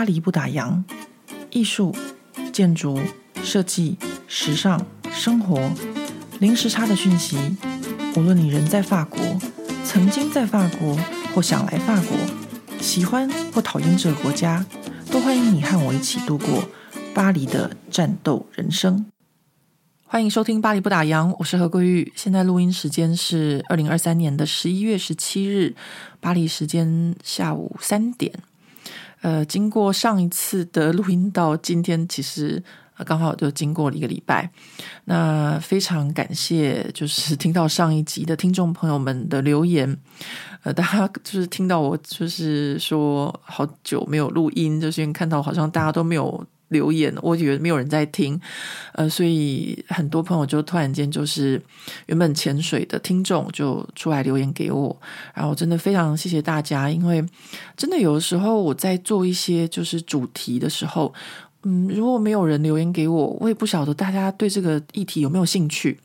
巴黎不打烊，艺术、建筑、设计、时尚、生活，零时差的讯息。无论你人在法国，曾经在法国，或想来法国，喜欢或讨厌这个国家，都欢迎你和我一起度过巴黎的战斗人生。欢迎收听《巴黎不打烊》，我是何桂玉。现在录音时间是二零二三年的十一月十七日，巴黎时间下午三点。呃，经过上一次的录音到今天，其实刚好就经过了一个礼拜。那非常感谢，就是听到上一集的听众朋友们的留言。呃，大家就是听到我就是说好久没有录音，就是看到好像大家都没有。留言，我以为没有人在听，呃，所以很多朋友就突然间就是原本潜水的听众就出来留言给我，然后真的非常谢谢大家，因为真的有的时候我在做一些就是主题的时候，嗯，如果没有人留言给我，我也不晓得大家对这个议题有没有兴趣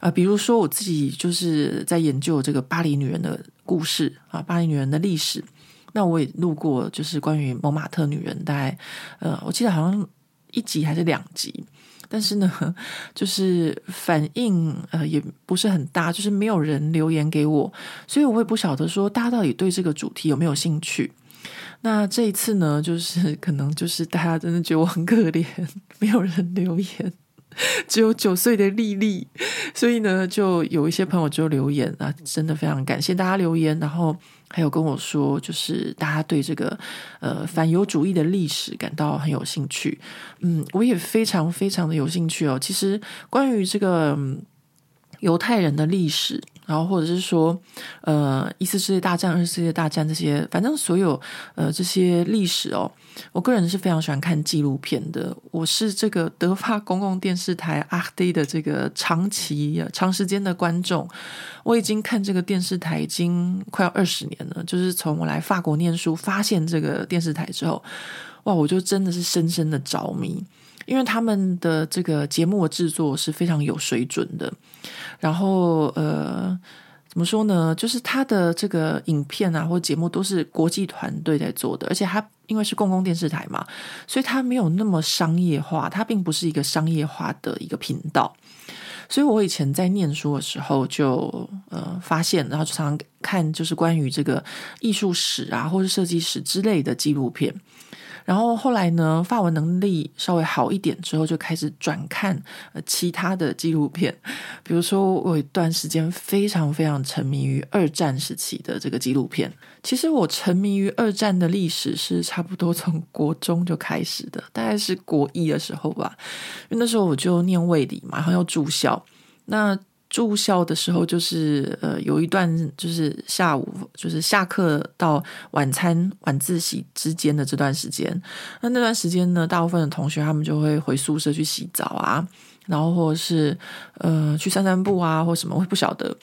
啊，比如说我自己就是在研究这个巴黎女人的故事啊，巴黎女人的历史。那我也录过，就是关于蒙马特女人，大概呃，我记得好像一集还是两集，但是呢，就是反应呃也不是很大，就是没有人留言给我，所以我也不晓得说大家到底对这个主题有没有兴趣。那这一次呢，就是可能就是大家真的觉得我很可怜，没有人留言。只有九岁的丽丽，所以呢，就有一些朋友就留言啊，真的非常感谢大家留言，然后还有跟我说，就是大家对这个呃反犹主义的历史感到很有兴趣，嗯，我也非常非常的有兴趣哦。其实关于这个犹太人的历史。然后，或者是说，呃，一次世界大战、二次世界大战这些，反正所有呃这些历史哦，我个人是非常喜欢看纪录片的。我是这个德法公共电视台 ARD 的这个长期、长时间的观众。我已经看这个电视台已经快要二十年了，就是从我来法国念书，发现这个电视台之后，哇，我就真的是深深的着迷。因为他们的这个节目的制作是非常有水准的，然后呃，怎么说呢？就是他的这个影片啊，或节目都是国际团队在做的，而且他因为是公共电视台嘛，所以他没有那么商业化，他并不是一个商业化的一个频道。所以我以前在念书的时候就呃发现，然后就常常看就是关于这个艺术史啊，或是设计史之类的纪录片。然后后来呢，法文能力稍微好一点之后，就开始转看呃其他的纪录片，比如说我有一段时间非常非常沉迷于二战时期的这个纪录片。其实我沉迷于二战的历史是差不多从国中就开始的，大概是国一的时候吧，因为那时候我就念卫理嘛，然后要住校，那。住校的时候，就是呃，有一段就是下午，就是下课到晚餐晚自习之间的这段时间。那那段时间呢，大部分的同学他们就会回宿舍去洗澡啊，然后或者是呃去散散步啊，或什么，我不晓得。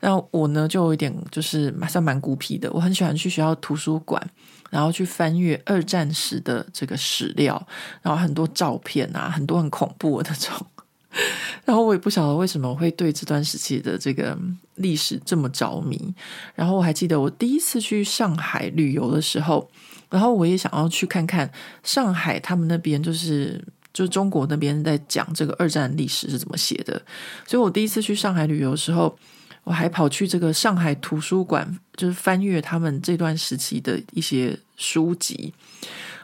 那我呢，就有一点就是还算蛮孤僻的，我很喜欢去学校图书馆，然后去翻阅二战时的这个史料，然后很多照片啊，很多很恐怖的那种。然后我也不晓得为什么会对这段时期的这个历史这么着迷。然后我还记得我第一次去上海旅游的时候，然后我也想要去看看上海他们那边就是就中国那边在讲这个二战历史是怎么写的。所以我第一次去上海旅游的时候，我还跑去这个上海图书馆，就是翻阅他们这段时期的一些书籍。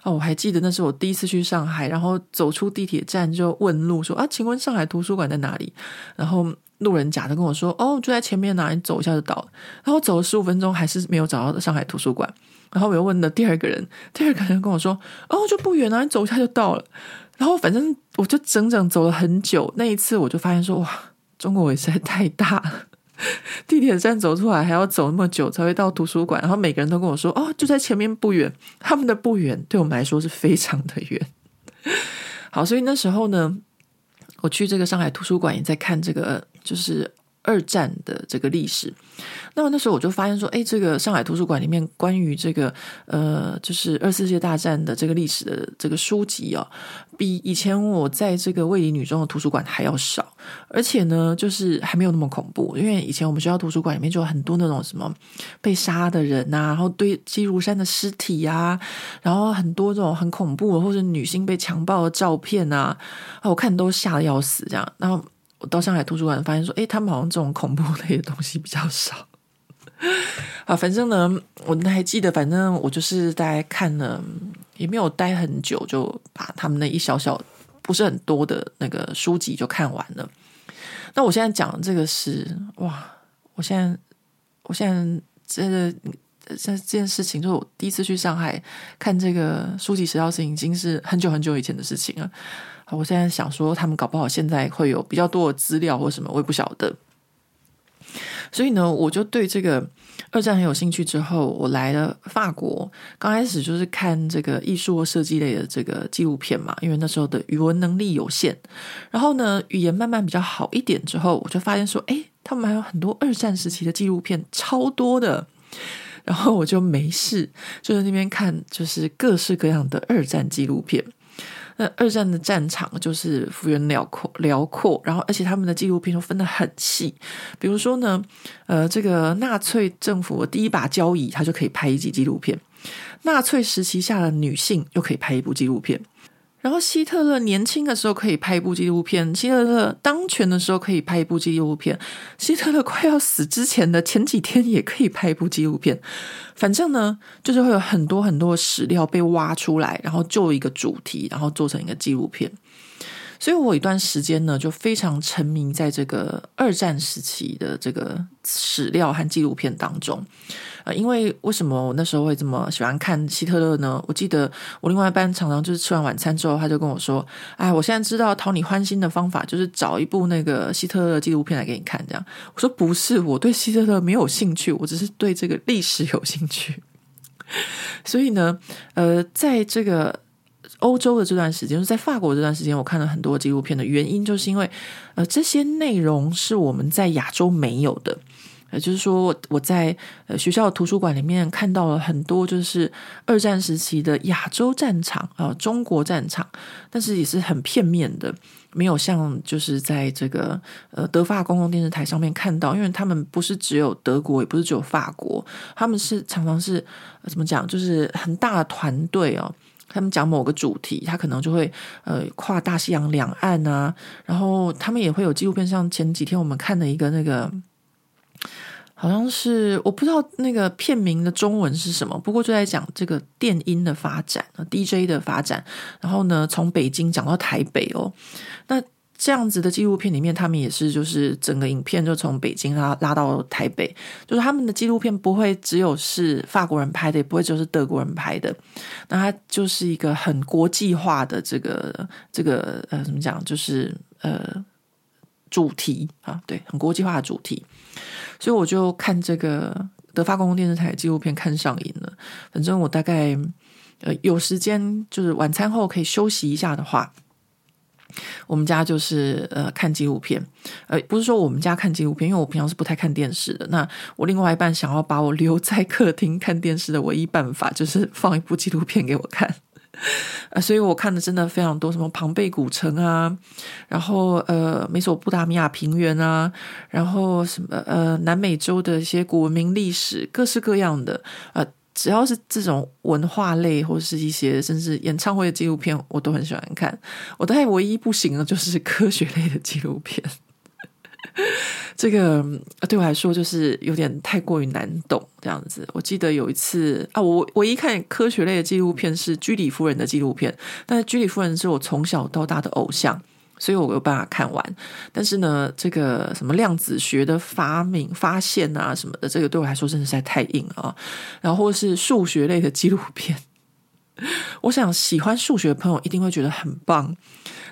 哦，我还记得那是我第一次去上海，然后走出地铁站就问路说，啊，请问上海图书馆在哪里？然后路人甲的跟我说，哦，就在前面哪，你走一下就到了。然后走了十五分钟，还是没有找到上海图书馆。然后我又问了第二个人，第二个人跟我说，哦，就不远啊，你走一下就到了。然后反正我就整整走了很久。那一次我就发现说，哇，中国也实在太大了。地铁站走出来还要走那么久才会到图书馆，然后每个人都跟我说：“哦，就在前面不远。”他们的不远对我们来说是非常的远。好，所以那时候呢，我去这个上海图书馆也在看这个，就是二战的这个历史。那么那时候我就发现说，哎，这个上海图书馆里面关于这个呃，就是二次世界大战的这个历史的这个书籍哦，比以前我在这个卫理女中的图书馆还要少，而且呢，就是还没有那么恐怖。因为以前我们学校图书馆里面就有很多那种什么被杀的人呐、啊，然后堆积如山的尸体呀、啊，然后很多这种很恐怖或者女性被强暴的照片啊，啊，我看都吓得要死这样。然后我到上海图书馆发现说，哎，他们好像这种恐怖类的东西比较少。啊，反正呢，我还记得，反正我就是大概看了，也没有待很久，就把他们那一小小不是很多的那个书籍就看完了。那我现在讲的这个是哇，我现在我现在这个这这件事情，就是我第一次去上海看这个书籍史料，是已经是很久很久以前的事情了。我现在想说，他们搞不好现在会有比较多的资料或什么，我也不晓得。所以呢，我就对这个二战很有兴趣。之后，我来了法国，刚开始就是看这个艺术或设计类的这个纪录片嘛，因为那时候的语文能力有限。然后呢，语言慢慢比较好一点之后，我就发现说，哎，他们还有很多二战时期的纪录片，超多的。然后我就没事就在那边看，就是各式各样的二战纪录片。那二战的战场就是幅员辽阔，辽阔，然后而且他们的纪录片都分得很细，比如说呢，呃，这个纳粹政府第一把交椅，他就可以拍一集纪录片；纳粹时期下的女性又可以拍一部纪录片。然后希特勒年轻的时候可以拍一部纪录片，希特勒当权的时候可以拍一部纪录片，希特勒快要死之前的前几天也可以拍一部纪录片。反正呢，就是会有很多很多史料被挖出来，然后就一个主题，然后做成一个纪录片。所以我有一段时间呢，就非常沉迷在这个二战时期的这个史料和纪录片当中。呃，因为为什么我那时候会这么喜欢看希特勒呢？我记得我另外一班常常就是吃完晚餐之后，他就跟我说：“哎，我现在知道讨你欢心的方法，就是找一部那个希特勒纪录片来给你看。”这样我说：“不是，我对希特勒没有兴趣，我只是对这个历史有兴趣。”所以呢，呃，在这个欧洲的这段时间，就是在法国这段时间，我看了很多纪录片的原因，就是因为呃，这些内容是我们在亚洲没有的。也就是说，我在呃学校的图书馆里面看到了很多，就是二战时期的亚洲战场啊，中国战场，但是也是很片面的，没有像就是在这个呃德法公共电视台上面看到，因为他们不是只有德国，也不是只有法国，他们是常常是怎么讲，就是很大的团队哦，他们讲某个主题，他可能就会呃跨大西洋两岸啊，然后他们也会有纪录片，像前几天我们看的一个那个。好像是我不知道那个片名的中文是什么，不过就在讲这个电音的发展，DJ 的发展，然后呢，从北京讲到台北哦。那这样子的纪录片里面，他们也是就是整个影片就从北京拉拉到台北，就是他们的纪录片不会只有是法国人拍的，也不会只有是德国人拍的，那它就是一个很国际化的这个这个呃怎么讲，就是呃主题啊，对，很国际化的主题。所以我就看这个德法公共电视台纪录片看上瘾了。反正我大概呃有时间，就是晚餐后可以休息一下的话，我们家就是呃看纪录片。呃，不是说我们家看纪录片，因为我平常是不太看电视的。那我另外一半想要把我留在客厅看电视的唯一办法，就是放一部纪录片给我看。呃，所以我看的真的非常多，什么庞贝古城啊，然后呃，美索不达米亚平原啊，然后什么呃，南美洲的一些古文明历史，各式各样的，呃，只要是这种文化类或是一些甚至演唱会的纪录片，我都很喜欢看。我大概唯一不行的就是科学类的纪录片。这个对我来说就是有点太过于难懂，这样子。我记得有一次啊，我唯一看科学类的纪录片是居里夫人的纪录片，但是居里夫人是我从小到大的偶像，所以我有办法看完。但是呢，这个什么量子学的发明、发现啊什么的，这个对我来说真的是太硬了啊。然后是数学类的纪录片，我想喜欢数学的朋友一定会觉得很棒。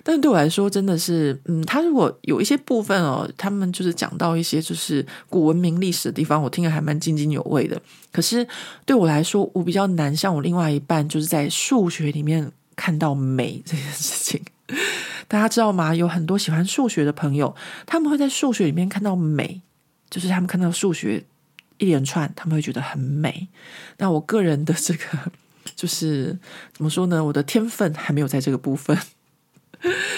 但是对我来说，真的是，嗯，他如果有一些部分哦，他们就是讲到一些就是古文明历史的地方，我听了还蛮津津有味的。可是对我来说，我比较难像我另外一半，就是在数学里面看到美这件事情。大家知道吗？有很多喜欢数学的朋友，他们会在数学里面看到美，就是他们看到数学一连串，他们会觉得很美。那我个人的这个 就是怎么说呢？我的天分还没有在这个部分，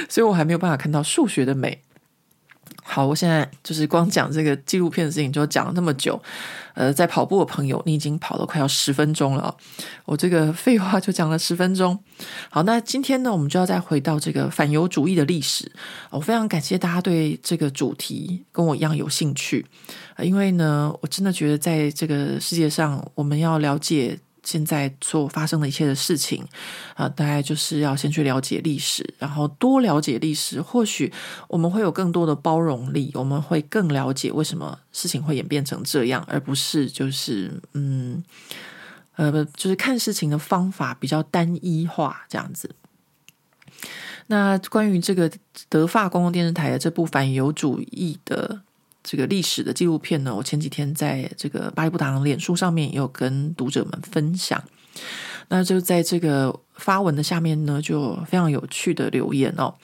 所以我还没有办法看到数学的美。好，我现在就是光讲这个纪录片的事情就讲了那么久，呃，在跑步的朋友，你已经跑了快要十分钟了，我这个废话就讲了十分钟。好，那今天呢，我们就要再回到这个反犹主义的历史。我非常感谢大家对这个主题跟我一样有兴趣，因为呢，我真的觉得在这个世界上，我们要了解。现在所发生的一切的事情，啊，大概就是要先去了解历史，然后多了解历史，或许我们会有更多的包容力，我们会更了解为什么事情会演变成这样，而不是就是嗯，呃，就是看事情的方法比较单一化这样子。那关于这个德法公共电视台的这部反犹主义的。这个历史的纪录片呢，我前几天在这个巴黎布达脸书上面也有跟读者们分享。那就在这个发文的下面呢，就非常有趣的留言哦。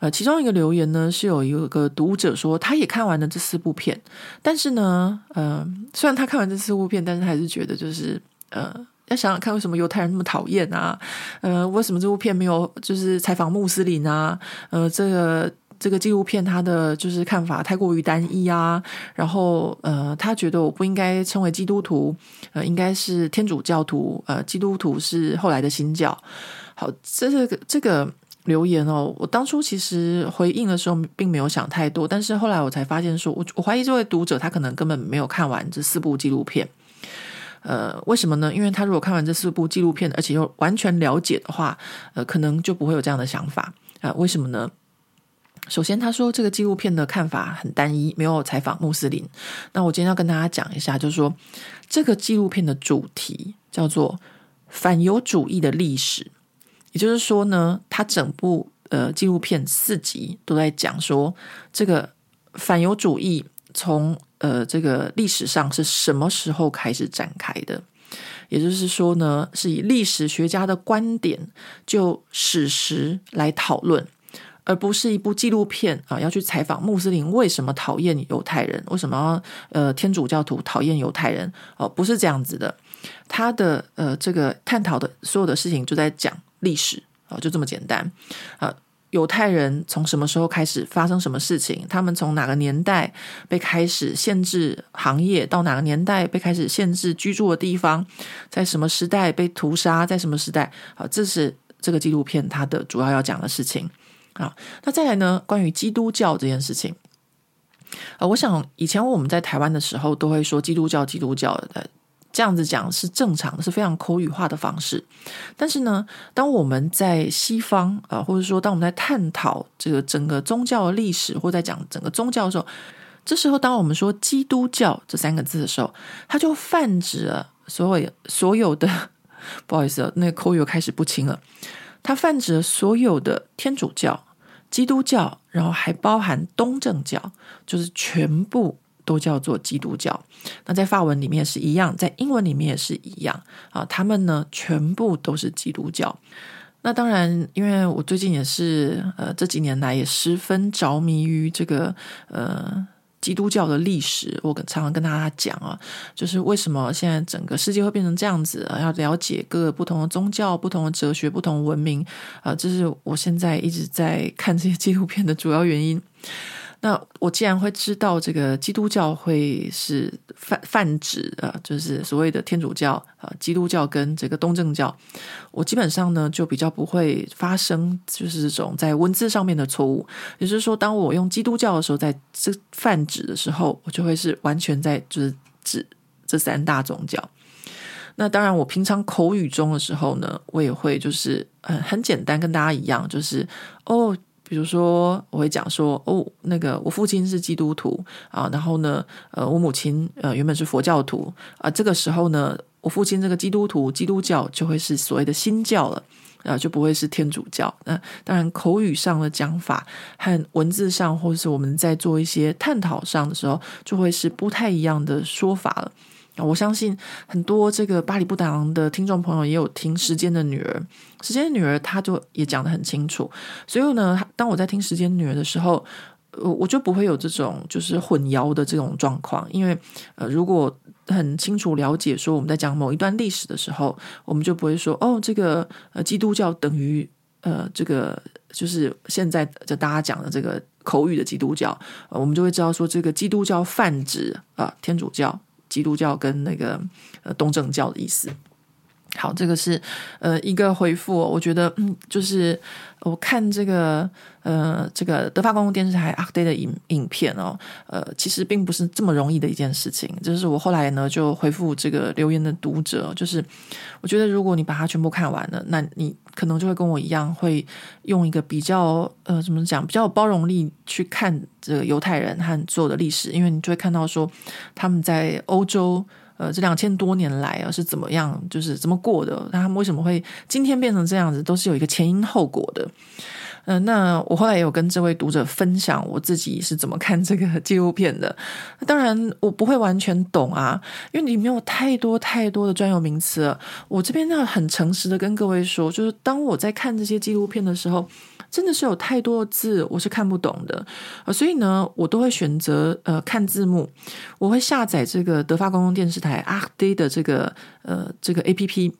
呃，其中一个留言呢，是有一个读者说，他也看完了这四部片，但是呢，呃，虽然他看完这四部片，但是还是觉得就是呃，要想想看，为什么犹太人那么讨厌啊？呃，为什么这部片没有就是采访穆斯林啊？呃，这个。这个纪录片他的就是看法太过于单一啊，然后呃，他觉得我不应该称为基督徒，呃，应该是天主教徒，呃，基督徒是后来的新教。好，这个这个留言哦，我当初其实回应的时候并没有想太多，但是后来我才发现说，我我怀疑这位读者他可能根本没有看完这四部纪录片。呃，为什么呢？因为他如果看完这四部纪录片，而且又完全了解的话，呃，可能就不会有这样的想法啊，呃，为什么呢？首先，他说这个纪录片的看法很单一，没有采访穆斯林。那我今天要跟大家讲一下，就是说这个纪录片的主题叫做反犹主义的历史。也就是说呢，他整部呃纪录片四集都在讲说这个反犹主义从呃这个历史上是什么时候开始展开的。也就是说呢，是以历史学家的观点就史实来讨论。而不是一部纪录片啊，要去采访穆斯林为什么讨厌犹太人，为什么呃天主教徒讨厌犹太人哦，不是这样子的。他的呃这个探讨的所有的事情就在讲历史啊，就这么简单啊。犹太人从什么时候开始发生什么事情？他们从哪个年代被开始限制行业，到哪个年代被开始限制居住的地方？在什么时代被屠杀？在什么时代？啊，这是这个纪录片它的主要要讲的事情。啊，那再来呢？关于基督教这件事情，呃，我想以前我们在台湾的时候都会说基督教，基督教的这样子讲是正常的，是非常口语化的方式。但是呢，当我们在西方啊，或者说当我们在探讨这个整个宗教的历史，或在讲整个宗教的时候，这时候当我们说基督教这三个字的时候，它就泛指了所有所有的，不好意思，那个口语又开始不清了，它泛指了所有的天主教。基督教，然后还包含东正教，就是全部都叫做基督教。那在法文里面是一样，在英文里面也是一样啊。他们呢，全部都是基督教。那当然，因为我最近也是呃这几年来也十分着迷于这个呃。基督教的历史，我常常跟大家讲啊，就是为什么现在整个世界会变成这样子啊，要了解各个不同的宗教、不同的哲学、不同文明啊，这是我现在一直在看这些纪录片的主要原因。那我既然会知道这个基督教会是泛泛指啊，就是所谓的天主教啊，基督教跟这个东正教，我基本上呢就比较不会发生就是这种在文字上面的错误。也就是说，当我用基督教的时候，在这泛指的时候，我就会是完全在就是指这三大宗教。那当然，我平常口语中的时候呢，我也会就是很很简单跟大家一样，就是哦。比如说，我会讲说，哦，那个我父亲是基督徒啊，然后呢，呃，我母亲呃原本是佛教徒啊，这个时候呢，我父亲这个基督徒基督教就会是所谓的新教了啊，就不会是天主教。那当然，口语上的讲法和文字上，或者是我们在做一些探讨上的时候，就会是不太一样的说法了。我相信很多这个巴黎布达昂的听众朋友也有听《时间的女儿》，《时间的女儿》她就也讲得很清楚。所以呢，当我在听《时间女儿》的时候，我我就不会有这种就是混淆的这种状况，因为呃，如果很清楚了解说我们在讲某一段历史的时候，我们就不会说哦，这个呃基督教等于呃这个就是现在就大家讲的这个口语的基督教，我们就会知道说这个基督教泛指啊、天主教。基督教跟那个呃东正教的意思。好，这个是呃一个回复。我觉得嗯，就是我看这个呃这个德法公共电视台 ARD 的影影片哦，呃，其实并不是这么容易的一件事情。就是我后来呢就回复这个留言的读者，就是我觉得如果你把它全部看完了，那你可能就会跟我一样，会用一个比较呃怎么讲，比较有包容力去看这个犹太人和所有的历史，因为你就会看到说他们在欧洲。呃，这两千多年来啊，是怎么样，就是怎么过的？那他们为什么会今天变成这样子，都是有一个前因后果的。嗯、那我后来也有跟这位读者分享我自己是怎么看这个 纪录片的。当然，我不会完全懂啊，因为里面有太多太多的专有名词。我这边要很诚实的跟各位说，就是当我在看这些纪录片的时候。真的是有太多字我是看不懂的，呃，所以呢，我都会选择呃看字幕。我会下载这个德法公共电视台 ARD 的这个呃这个 APP。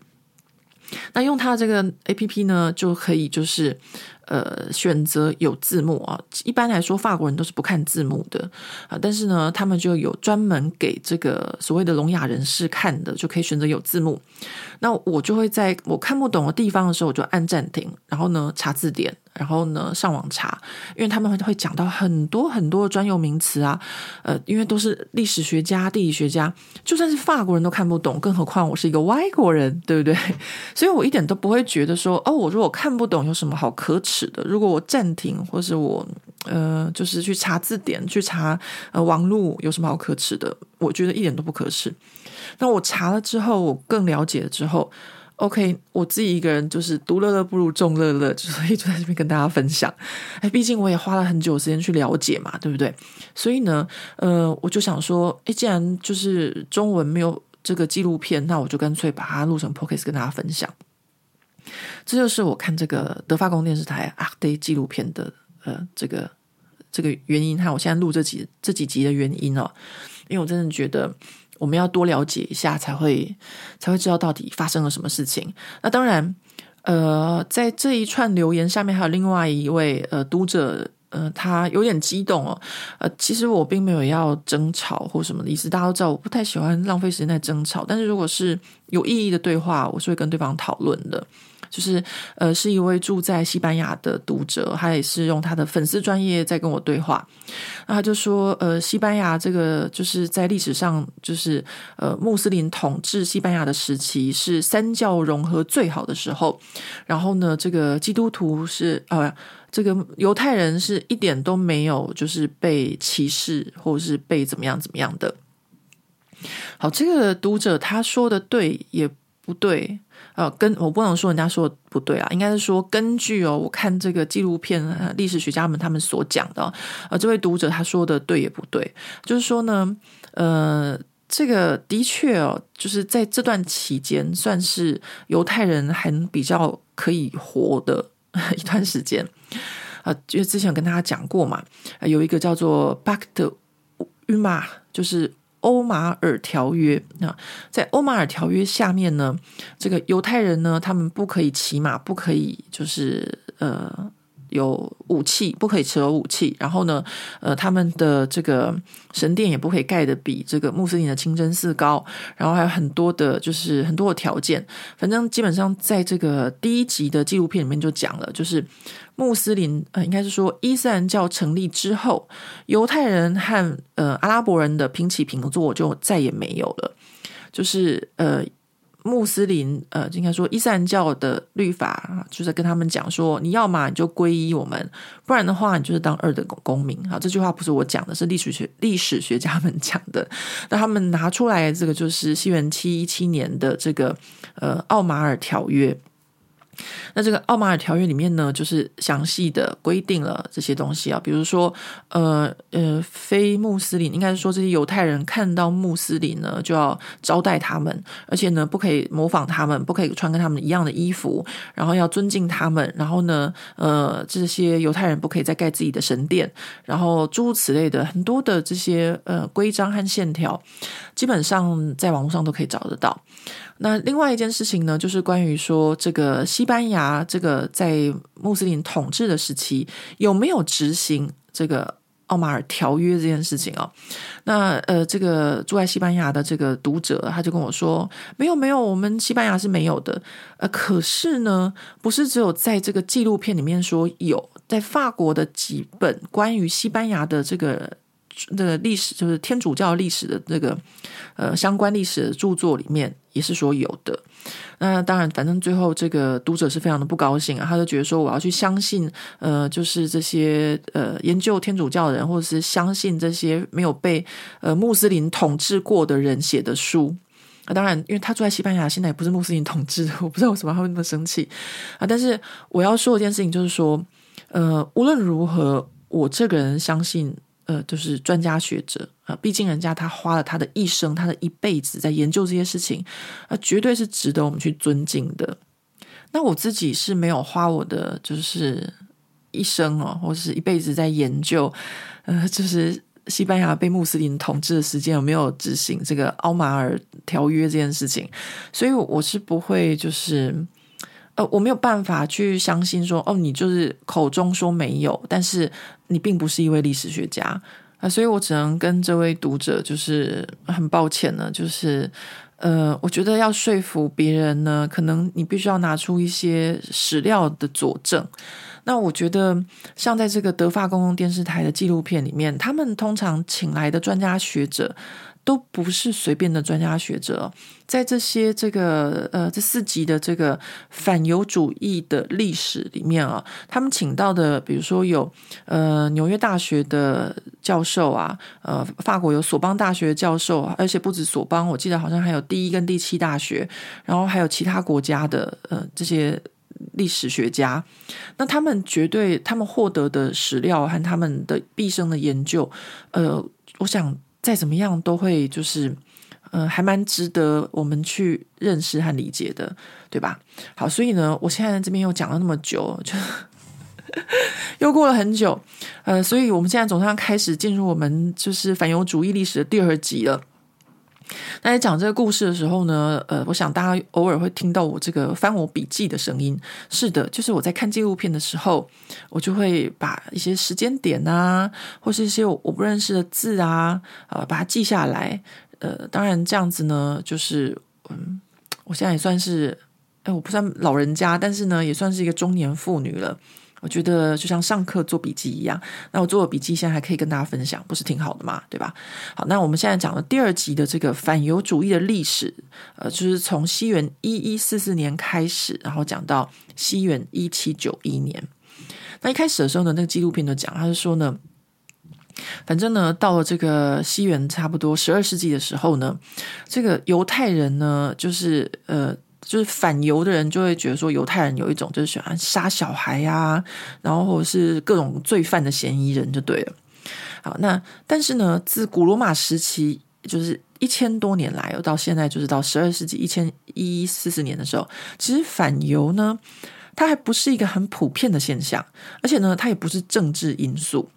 那用它这个 APP 呢，就可以就是呃选择有字幕啊。一般来说，法国人都是不看字幕的啊，但是呢，他们就有专门给这个所谓的聋哑人士看的，就可以选择有字幕。那我就会在我看不懂的地方的时候，我就按暂停，然后呢查字典。然后呢，上网查，因为他们会会讲到很多很多专有名词啊，呃，因为都是历史学家、地理学家，就算是法国人都看不懂，更何况我是一个外国人，对不对？所以我一点都不会觉得说，哦，我如果看不懂有什么好可耻的？如果我暂停，或是我呃，就是去查字典、去查呃网络，有什么好可耻的？我觉得一点都不可耻。那我查了之后，我更了解了之后。OK，我自己一个人就是独乐乐不如众乐乐，所以就在这边跟大家分享。哎，毕竟我也花了很久时间去了解嘛，对不对？所以呢，呃，我就想说，哎，既然就是中文没有这个纪录片，那我就干脆把它录成 Podcast 跟大家分享。这就是我看这个德法公电视台 ARD 纪录片的呃这个这个原因，还有我现在录这几这几集的原因哦，因为我真的觉得。我们要多了解一下，才会才会知道到底发生了什么事情。那当然，呃，在这一串留言下面还有另外一位呃读者，呃，他有点激动哦。呃，其实我并没有要争吵或什么的意思，大家都知道我不太喜欢浪费时间在争吵。但是如果是有意义的对话，我是会跟对方讨论的。就是呃，是一位住在西班牙的读者，他也是用他的粉丝专业在跟我对话。那他就说，呃，西班牙这个就是在历史上，就是呃，穆斯林统治西班牙的时期是三教融合最好的时候。然后呢，这个基督徒是呃，这个犹太人是一点都没有就是被歧视或者是被怎么样怎么样的。好，这个读者他说的对也不对。呃，跟我不能说人家说的不对啊，应该是说根据哦，我看这个纪录片，历史学家们他们所讲的，呃，这位读者他说的对也不对，就是说呢，呃，这个的确哦，就是在这段期间算是犹太人还比较可以活的一段时间啊，因为之前跟大家讲过嘛，有一个叫做巴克的晕马就是。欧马尔条约啊，在欧马尔条约下面呢，这个犹太人呢，他们不可以骑马，不可以就是呃。有武器，不可以持有武器。然后呢，呃，他们的这个神殿也不可以盖得比这个穆斯林的清真寺高。然后还有很多的，就是很多的条件。反正基本上在这个第一集的纪录片里面就讲了，就是穆斯林呃，应该是说伊斯兰教成立之后，犹太人和呃阿拉伯人的平起平坐就再也没有了。就是呃。穆斯林呃，应该说伊斯兰教的律法，就是跟他们讲说，你要嘛你就皈依我们，不然的话你就是当二等公民。好，这句话不是我讲的，是历史学历史学家们 讲的。那他们拿出来这个就是西元七一七年的这个呃奥马尔条约。那这个奥马尔条约里面呢，就是详细的规定了这些东西啊，比如说，呃呃，非穆斯林应该是说这些犹太人看到穆斯林呢，就要招待他们，而且呢，不可以模仿他们，不可以穿跟他们一样的衣服，然后要尊敬他们，然后呢，呃，这些犹太人不可以再盖自己的神殿，然后诸如此类的很多的这些呃规章和线条，基本上在网络上都可以找得到。那另外一件事情呢，就是关于说这个西班牙这个在穆斯林统治的时期有没有执行这个奥马尔条约这件事情哦。那呃，这个住在西班牙的这个读者他就跟我说，没有没有，我们西班牙是没有的。呃，可是呢，不是只有在这个纪录片里面说有，在法国的几本关于西班牙的这个。这个历史就是天主教历史的这个呃相关历史的著作里面也是说有的。那当然，反正最后这个读者是非常的不高兴啊，他就觉得说我要去相信呃，就是这些呃研究天主教的人，或者是相信这些没有被呃穆斯林统治过的人写的书。啊，当然，因为他住在西班牙，现在也不是穆斯林统治，我不知道为什么他会那么生气啊。但是我要说一件事情，就是说呃，无论如何，我这个人相信。呃，就是专家学者啊，毕竟人家他花了他的一生，他的一辈子在研究这些事情，啊，绝对是值得我们去尊敬的。那我自己是没有花我的就是一生哦，或者是一辈子在研究，呃，就是西班牙被穆斯林统治的时间有没有执行这个奥马尔条约这件事情，所以我是不会就是。呃，我没有办法去相信说，哦，你就是口中说没有，但是你并不是一位历史学家啊，所以我只能跟这位读者就是很抱歉呢，就是呃，我觉得要说服别人呢，可能你必须要拿出一些史料的佐证。那我觉得，像在这个德法公共电视台的纪录片里面，他们通常请来的专家学者。都不是随便的专家学者，在这些这个呃这四集的这个反犹主义的历史里面啊，他们请到的，比如说有呃纽约大学的教授啊，呃法国有索邦大学的教授，而且不止索邦，我记得好像还有第一跟第七大学，然后还有其他国家的呃这些历史学家，那他们绝对他们获得的史料和他们的毕生的研究，呃，我想。再怎么样都会就是，呃，还蛮值得我们去认识和理解的，对吧？好，所以呢，我现在这边又讲了那么久，就 又过了很久，呃，所以我们现在总算开始进入我们就是反犹主义历史的第二集了。那在讲这个故事的时候呢，呃，我想大家偶尔会听到我这个翻我笔记的声音。是的，就是我在看纪录片的时候，我就会把一些时间点啊，或是一些我不认识的字啊，呃，把它记下来。呃，当然这样子呢，就是嗯，我现在也算是，哎，我不算老人家，但是呢，也算是一个中年妇女了。我觉得就像上课做笔记一样，那我做的笔记现在还可以跟大家分享，不是挺好的吗？对吧？好，那我们现在讲的第二集的这个反犹主义的历史，呃，就是从西元一一四四年开始，然后讲到西元一七九一年。那一开始的时候呢，那个纪录片就讲，他是说呢，反正呢，到了这个西元差不多十二世纪的时候呢，这个犹太人呢，就是呃。就是反犹的人就会觉得说，犹太人有一种就是喜欢杀小孩呀、然后或者是各种罪犯的嫌疑人就对了。好，那但是呢，自古罗马时期，就是一千多年来，到现在就是到十二世纪一千一四四年的时候，其实反犹呢，它还不是一个很普遍的现象，而且呢，它也不是政治因素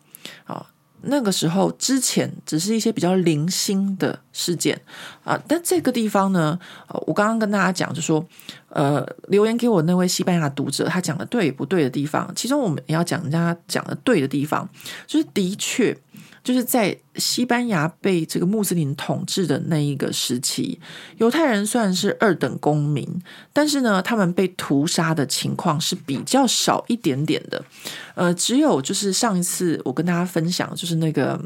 啊。那个时候之前只是一些比较零星的事件啊，但这个地方呢，我刚刚跟大家讲，就说，呃，留言给我那位西班牙读者，他讲的对不对的地方，其中我们也要讲人家讲的对的地方，就是的确。就是在西班牙被这个穆斯林统治的那一个时期，犹太人虽然是二等公民，但是呢，他们被屠杀的情况是比较少一点点的。呃，只有就是上一次我跟大家分享，就是那个。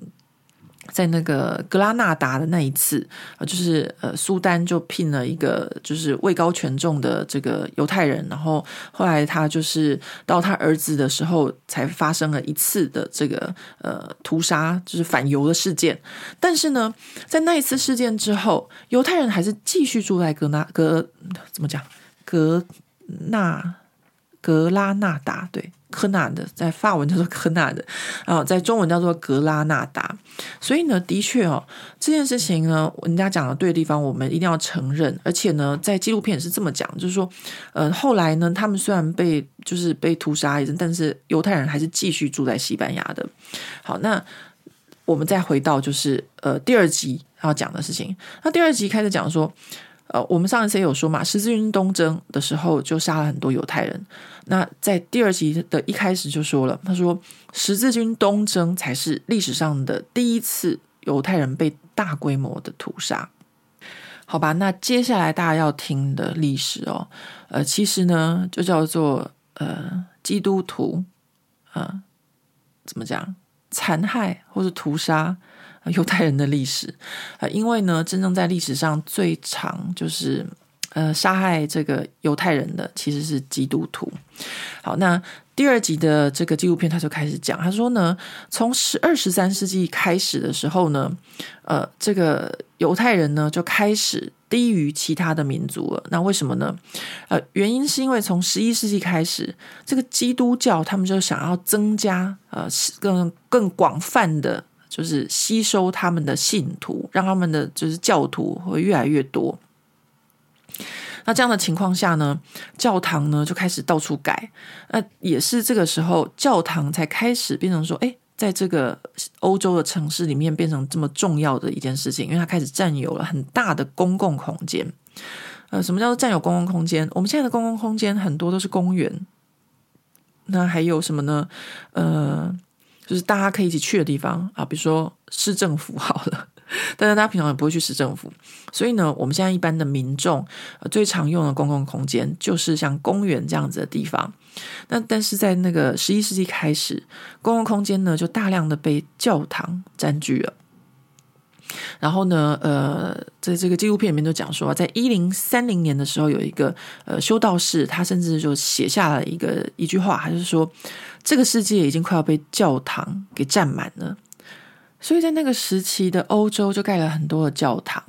在那个格拉纳达的那一次，呃，就是呃，苏丹就聘了一个就是位高权重的这个犹太人，然后后来他就是到他儿子的时候，才发生了一次的这个呃屠杀，就是反犹的事件。但是呢，在那一次事件之后，犹太人还是继续住在格纳格怎么讲格纳格拉纳达，对，科纳的，在法文叫做科纳的，啊，在中文叫做格拉纳达。所以呢，的确哦，这件事情呢，人家讲的对的地方，我们一定要承认。而且呢，在纪录片是这么讲，就是说，呃，后来呢，他们虽然被就是被屠杀一阵，但是犹太人还是继续住在西班牙的。好，那我们再回到就是呃第二集要讲的事情。那第二集开始讲说。呃，我们上一次有说嘛，十字军东征的时候就杀了很多犹太人。那在第二集的一开始就说了，他说十字军东征才是历史上的第一次犹太人被大规模的屠杀。好吧，那接下来大家要听的历史哦，呃，其实呢就叫做呃基督徒啊、呃，怎么讲，残害或者屠杀。犹太人的历史，呃，因为呢，真正在历史上最长就是呃杀害这个犹太人的其实是基督徒。好，那第二集的这个纪录片他就开始讲，他说呢，从十二十三世纪开始的时候呢，呃，这个犹太人呢就开始低于其他的民族了。那为什么呢？呃，原因是因为从十一世纪开始，这个基督教他们就想要增加呃更更广泛的。就是吸收他们的信徒，让他们的就是教徒会越来越多。那这样的情况下呢，教堂呢就开始到处改。那也是这个时候，教堂才开始变成说，哎，在这个欧洲的城市里面变成这么重要的一件事情，因为它开始占有了很大的公共空间。呃，什么叫做占有公共空间？我们现在的公共空间很多都是公园。那还有什么呢？呃。就是大家可以一起去的地方啊，比如说市政府好了，但是大家平常也不会去市政府，所以呢，我们现在一般的民众最常用的公共空间就是像公园这样子的地方。那但是在那个十一世纪开始，公共空间呢就大量的被教堂占据了。然后呢，呃，在这个纪录片里面就讲说，在一零三零年的时候，有一个呃修道士，他甚至就写下了一个一句话，还是说，这个世界已经快要被教堂给占满了。所以在那个时期的欧洲，就盖了很多的教堂。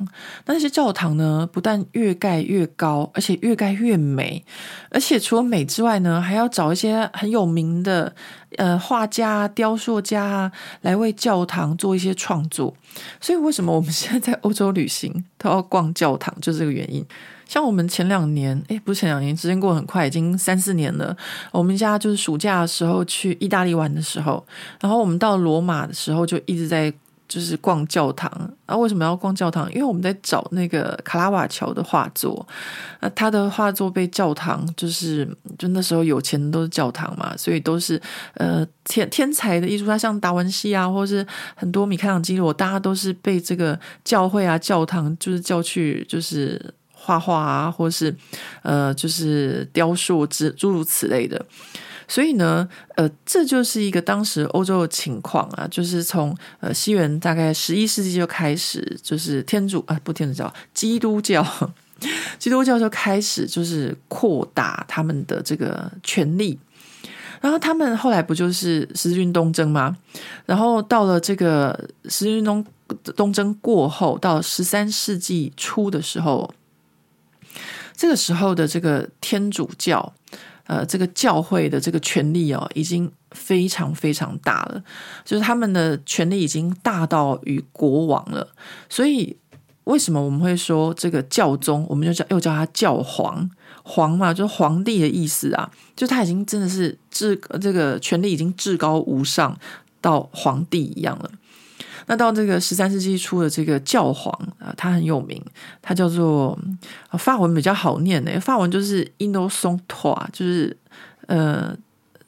那些教堂呢，不但越盖越高，而且越盖越美，而且除了美之外呢，还要找一些很有名的呃画家、雕塑家来为教堂做一些创作。所以为什么我们现在在欧洲旅行都要逛教堂，就是这个原因。像我们前两年，诶，不是前两年，时间过很快，已经三四年了。我们家就是暑假的时候去意大利玩的时候，然后我们到罗马的时候就一直在就是逛教堂。啊，为什么要逛教堂？因为我们在找那个卡拉瓦乔的画作。那他的画作被教堂就是就那时候有钱的都是教堂嘛，所以都是呃天天才的艺术家，像达文西啊，或是很多米开朗基罗，大家都是被这个教会啊、教堂就是叫去就是。画画啊，或是呃，就是雕塑之诸如此类的，所以呢，呃，这就是一个当时欧洲的情况啊，就是从呃西元大概十一世纪就开始，就是天主啊，不天主教，基督教，基督教就开始就是扩大他们的这个权力，然后他们后来不就是十字军东征吗？然后到了这个十字军东东征过后，到十三世纪初的时候。这个时候的这个天主教，呃，这个教会的这个权力哦，已经非常非常大了，就是他们的权力已经大到与国王了。所以，为什么我们会说这个教宗，我们就叫又叫他教皇，皇嘛，就是皇帝的意思啊，就他已经真的是至这个权力已经至高无上到皇帝一样了。那到这个十三世纪初的这个教皇啊，他很有名，他叫做法文比较好念的，法文就是 Innocent 啊就是呃，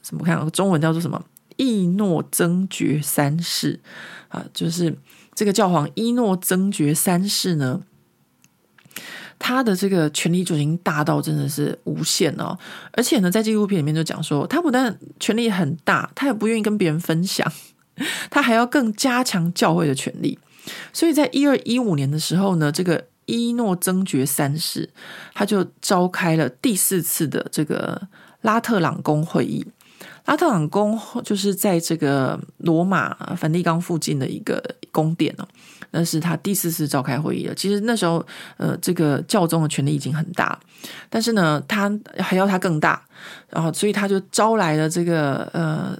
怎么看？中文叫做什么？伊诺增爵三世啊，就是这个教皇伊诺增爵三世呢，他的这个权力就已经大到真的是无限哦，而且呢，在纪录片里面就讲说，他不但权力很大，他也不愿意跟别人分享。他还要更加强教会的权力，所以在一二一五年的时候呢，这个伊诺增爵三世他就召开了第四次的这个拉特朗宫会议。拉特朗宫就是在这个罗马梵蒂冈附近的一个宫殿哦。那是他第四次召开会议了。其实那时候，呃，这个教宗的权力已经很大，但是呢，他还要他更大，然后所以他就招来了这个呃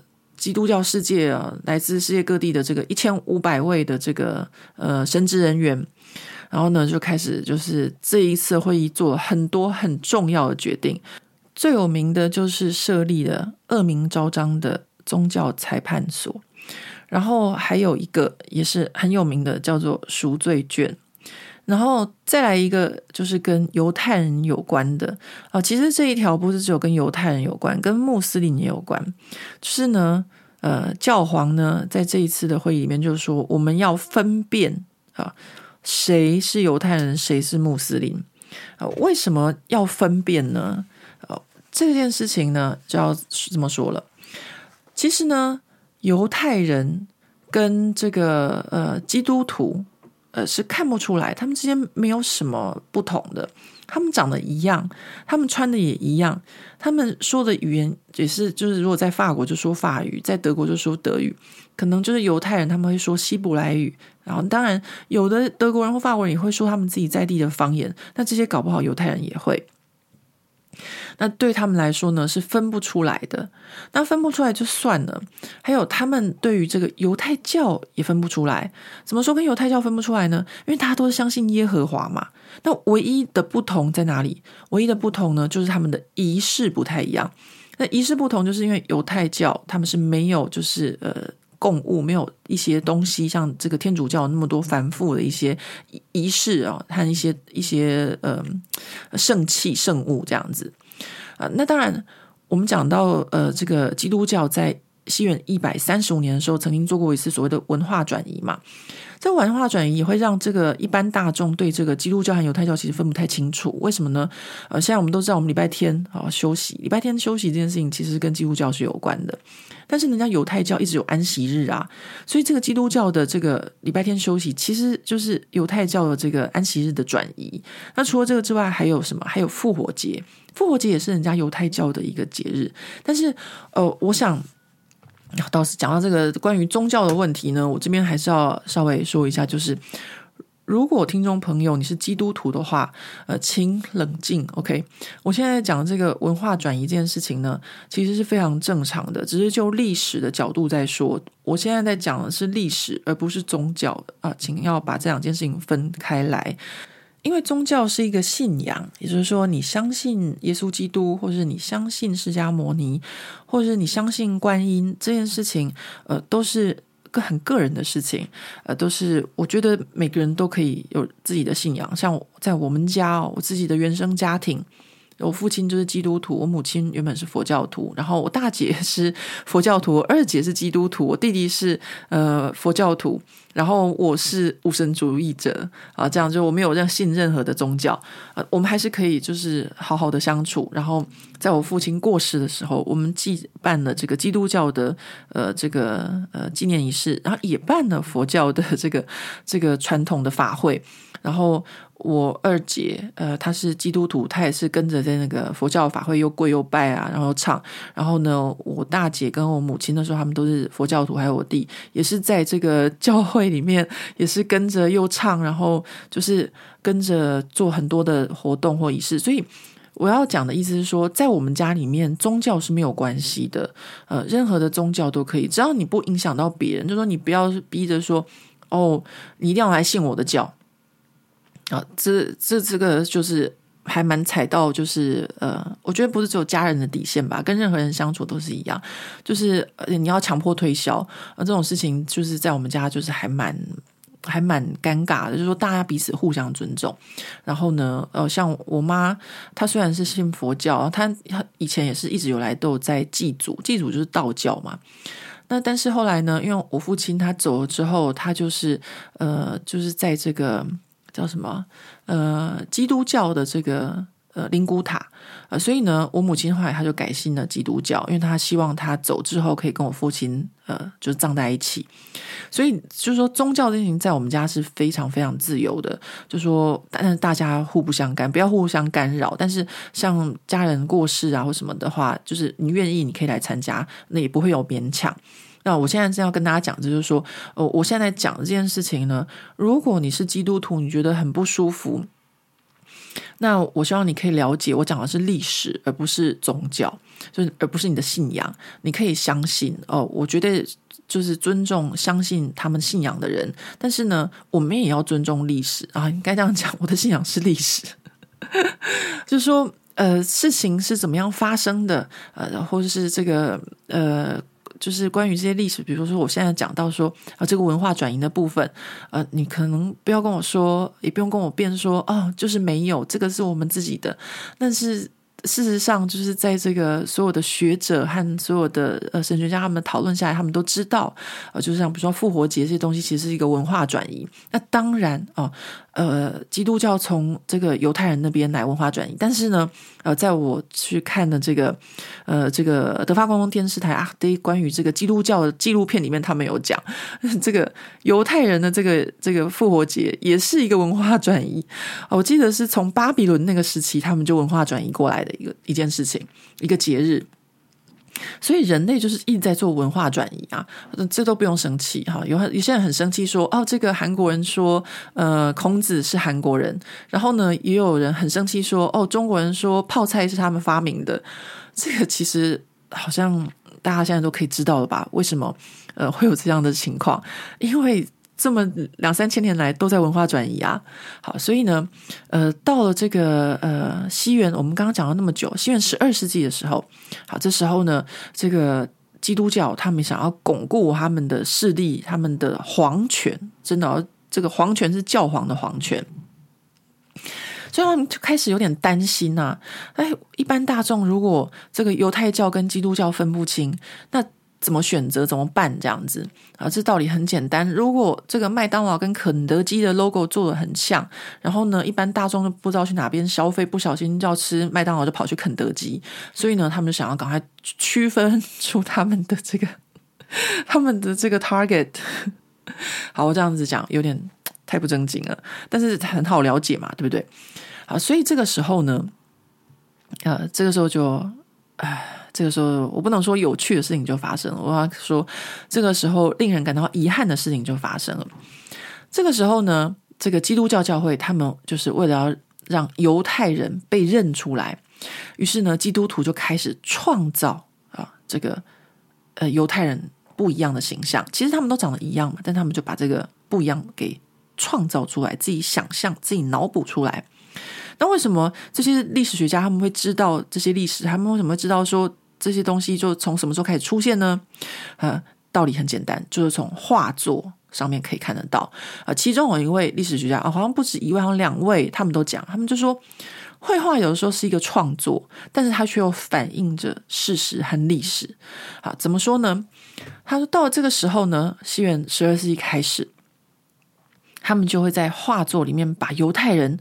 基督教世界啊，来自世界各地的这个一千五百位的这个呃神职人员，然后呢就开始就是这一次会议做了很多很重要的决定，最有名的就是设立了恶名昭彰的宗教裁判所。然后还有一个也是很有名的，叫做赎罪券。然后再来一个，就是跟犹太人有关的啊。其实这一条不是只有跟犹太人有关，跟穆斯林也有关。就是呢，呃，教皇呢在这一次的会议里面就说，我们要分辨啊，谁是犹太人，谁是穆斯林啊？为什么要分辨呢？呃，这件事情呢就要这么说了。其实呢。犹太人跟这个呃基督徒呃是看不出来，他们之间没有什么不同的，他们长得一样，他们穿的也一样，他们说的语言也是，就是如果在法国就说法语，在德国就说德语，可能就是犹太人他们会说希伯来语，然后当然有的德国人或法国人也会说他们自己在地的方言，那这些搞不好犹太人也会。那对他们来说呢，是分不出来的。那分不出来就算了，还有他们对于这个犹太教也分不出来。怎么说跟犹太教分不出来呢？因为大家都是相信耶和华嘛。那唯一的不同在哪里？唯一的不同呢，就是他们的仪式不太一样。那仪式不同，就是因为犹太教他们是没有就是呃供物，没有一些东西像这个天主教那么多繁复的一些仪式啊，和一些一些呃圣器圣物这样子。啊，那当然，我们讲到呃，这个基督教在西元一百三十五年的时候，曾经做过一次所谓的文化转移嘛。这文化转移也会让这个一般大众对这个基督教和犹太教其实分不太清楚。为什么呢？呃，现在我们都知道，我们礼拜天啊休息，礼拜天休息这件事情其实跟基督教是有关的。但是人家犹太教一直有安息日啊，所以这个基督教的这个礼拜天休息，其实就是犹太教的这个安息日的转移。那除了这个之外，还有什么？还有复活节，复活节也是人家犹太教的一个节日。但是，呃，我想。倒是讲到这个关于宗教的问题呢，我这边还是要稍微说一下，就是如果听众朋友你是基督徒的话，呃，请冷静，OK？我现在讲这个文化转移这件事情呢，其实是非常正常的，只是就历史的角度在说，我现在在讲的是历史，而不是宗教啊，呃，请要把这两件事情分开来。因为宗教是一个信仰，也就是说，你相信耶稣基督，或是你相信释迦牟尼，或者是你相信观音，这件事情，呃，都是个很个人的事情，呃，都是我觉得每个人都可以有自己的信仰。像在我们家，我自己的原生家庭。我父亲就是基督徒，我母亲原本是佛教徒，然后我大姐是佛教徒，我二姐是基督徒，我弟弟是呃佛教徒，然后我是无神主义者啊，这样就我没有任信任何的宗教，呃，我们还是可以就是好好的相处。然后在我父亲过世的时候，我们既办了这个基督教的呃这个呃纪念仪式，然后也办了佛教的这个这个传统的法会，然后。我二姐，呃，她是基督徒，她也是跟着在那个佛教法会又跪又拜啊，然后唱。然后呢，我大姐跟我母亲那时候他们都是佛教徒，还有我弟也是在这个 教会里面，也是跟着又唱，然后就是跟着做很多的活动或仪式。所以我要讲的意思是说，在我们家里面，宗教是没有关系的，呃，任何的宗教都可以，只要你不影响到别人，就说你不要逼着说，哦，你一定要来信我的教。啊，这这这个就是还蛮踩到，就是呃，我觉得不是只有家人的底线吧，跟任何人相处都是一样，就是你要强迫推销啊，这种事情就是在我们家就是还蛮还蛮尴尬的，就是说大家彼此互相尊重。然后呢，呃，像我妈，她虽然是信佛教，她以前也是一直有来都有在祭祖，祭祖就是道教嘛。那但是后来呢，因为我父亲他走了之后，他就是呃，就是在这个。叫什么？呃，基督教的这个呃灵骨塔。呃，所以呢，我母亲后来她就改信了基督教，因为她希望她走之后可以跟我父亲呃，就葬在一起。所以就是说，宗教这件事情在我们家是非常非常自由的，就说，但是大家互不相干，不要互相干扰。但是像家人过世啊或什么的话，就是你愿意，你可以来参加，那也不会有勉强。那我现在正要跟大家讲，就是说，呃，我现在讲这件事情呢，如果你是基督徒，你觉得很不舒服。那我希望你可以了解，我讲的是历史，而不是宗教，就是而不是你的信仰。你可以相信哦，我觉得就是尊重、相信他们信仰的人。但是呢，我们也要尊重历史啊，应该这样讲。我的信仰是历史，就是说，呃，事情是怎么样发生的，呃，或者是这个，呃。就是关于这些历史，比如说我现在讲到说啊，这个文化转移的部分，呃，你可能不要跟我说，也不用跟我辩说，哦，就是没有，这个是我们自己的，但是。事实上，就是在这个所有的学者和所有的呃神学家他们讨论下来，他们都知道，呃，就是像比如说复活节这些东西，其实是一个文化转移。那当然哦，呃，基督教从这个犹太人那边来文化转移，但是呢，呃，在我去看的这个呃这个德发公共电视台啊，对关于这个基督教的纪录片里面，他们有讲 这个犹太人的这个这个复活节也是一个文化转移。我记得是从巴比伦那个时期，他们就文化转移过来。一个一件事情，一个节日，所以人类就是一直在做文化转移啊，这都不用生气哈。有很有些人很生气说，哦，这个韩国人说，呃，孔子是韩国人，然后呢，也有人很生气说，哦，中国人说泡菜是他们发明的，这个其实好像大家现在都可以知道了吧？为什么呃会有这样的情况？因为。这么两三千年来都在文化转移啊，好，所以呢，呃，到了这个呃西元，我们刚刚讲了那么久，西元十二世纪的时候，好，这时候呢，这个基督教他们想要巩固他们的势力，他们的皇权，真的，这个皇权是教皇的皇权，所以他们就开始有点担心呐、啊，哎，一般大众如果这个犹太教跟基督教分不清，那。怎么选择？怎么办？这样子啊，这道理很简单。如果这个麦当劳跟肯德基的 logo 做得很像，然后呢，一般大众就不知道去哪边消费，不小心就要吃麦当劳，就跑去肯德基。所以呢，他们想要赶快区分出他们的这个 他们的这个 target。好，我这样子讲有点太不正经了，但是很好了解嘛，对不对？好，所以这个时候呢，呃，这个时候就，唉。这个时候，我不能说有趣的事情就发生了，我要说，这个时候令人感到遗憾的事情就发生了。这个时候呢，这个基督教教会他们就是为了要让犹太人被认出来，于是呢，基督徒就开始创造啊，这个呃犹太人不一样的形象。其实他们都长得一样嘛，但他们就把这个不一样给创造出来，自己想象、自己脑补出来。那为什么这些历史学家他们会知道这些历史？他们为什么会知道说？这些东西就从什么时候开始出现呢？呃，道理很简单，就是从画作上面可以看得到。呃，其中有一位历史学家啊，好像不止一位，好像两位，他们都讲，他们就说，绘画有的时候是一个创作，但是它却又反映着事实和历史。好，怎么说呢？他说，到了这个时候呢，西元十二世纪开始，他们就会在画作里面把犹太人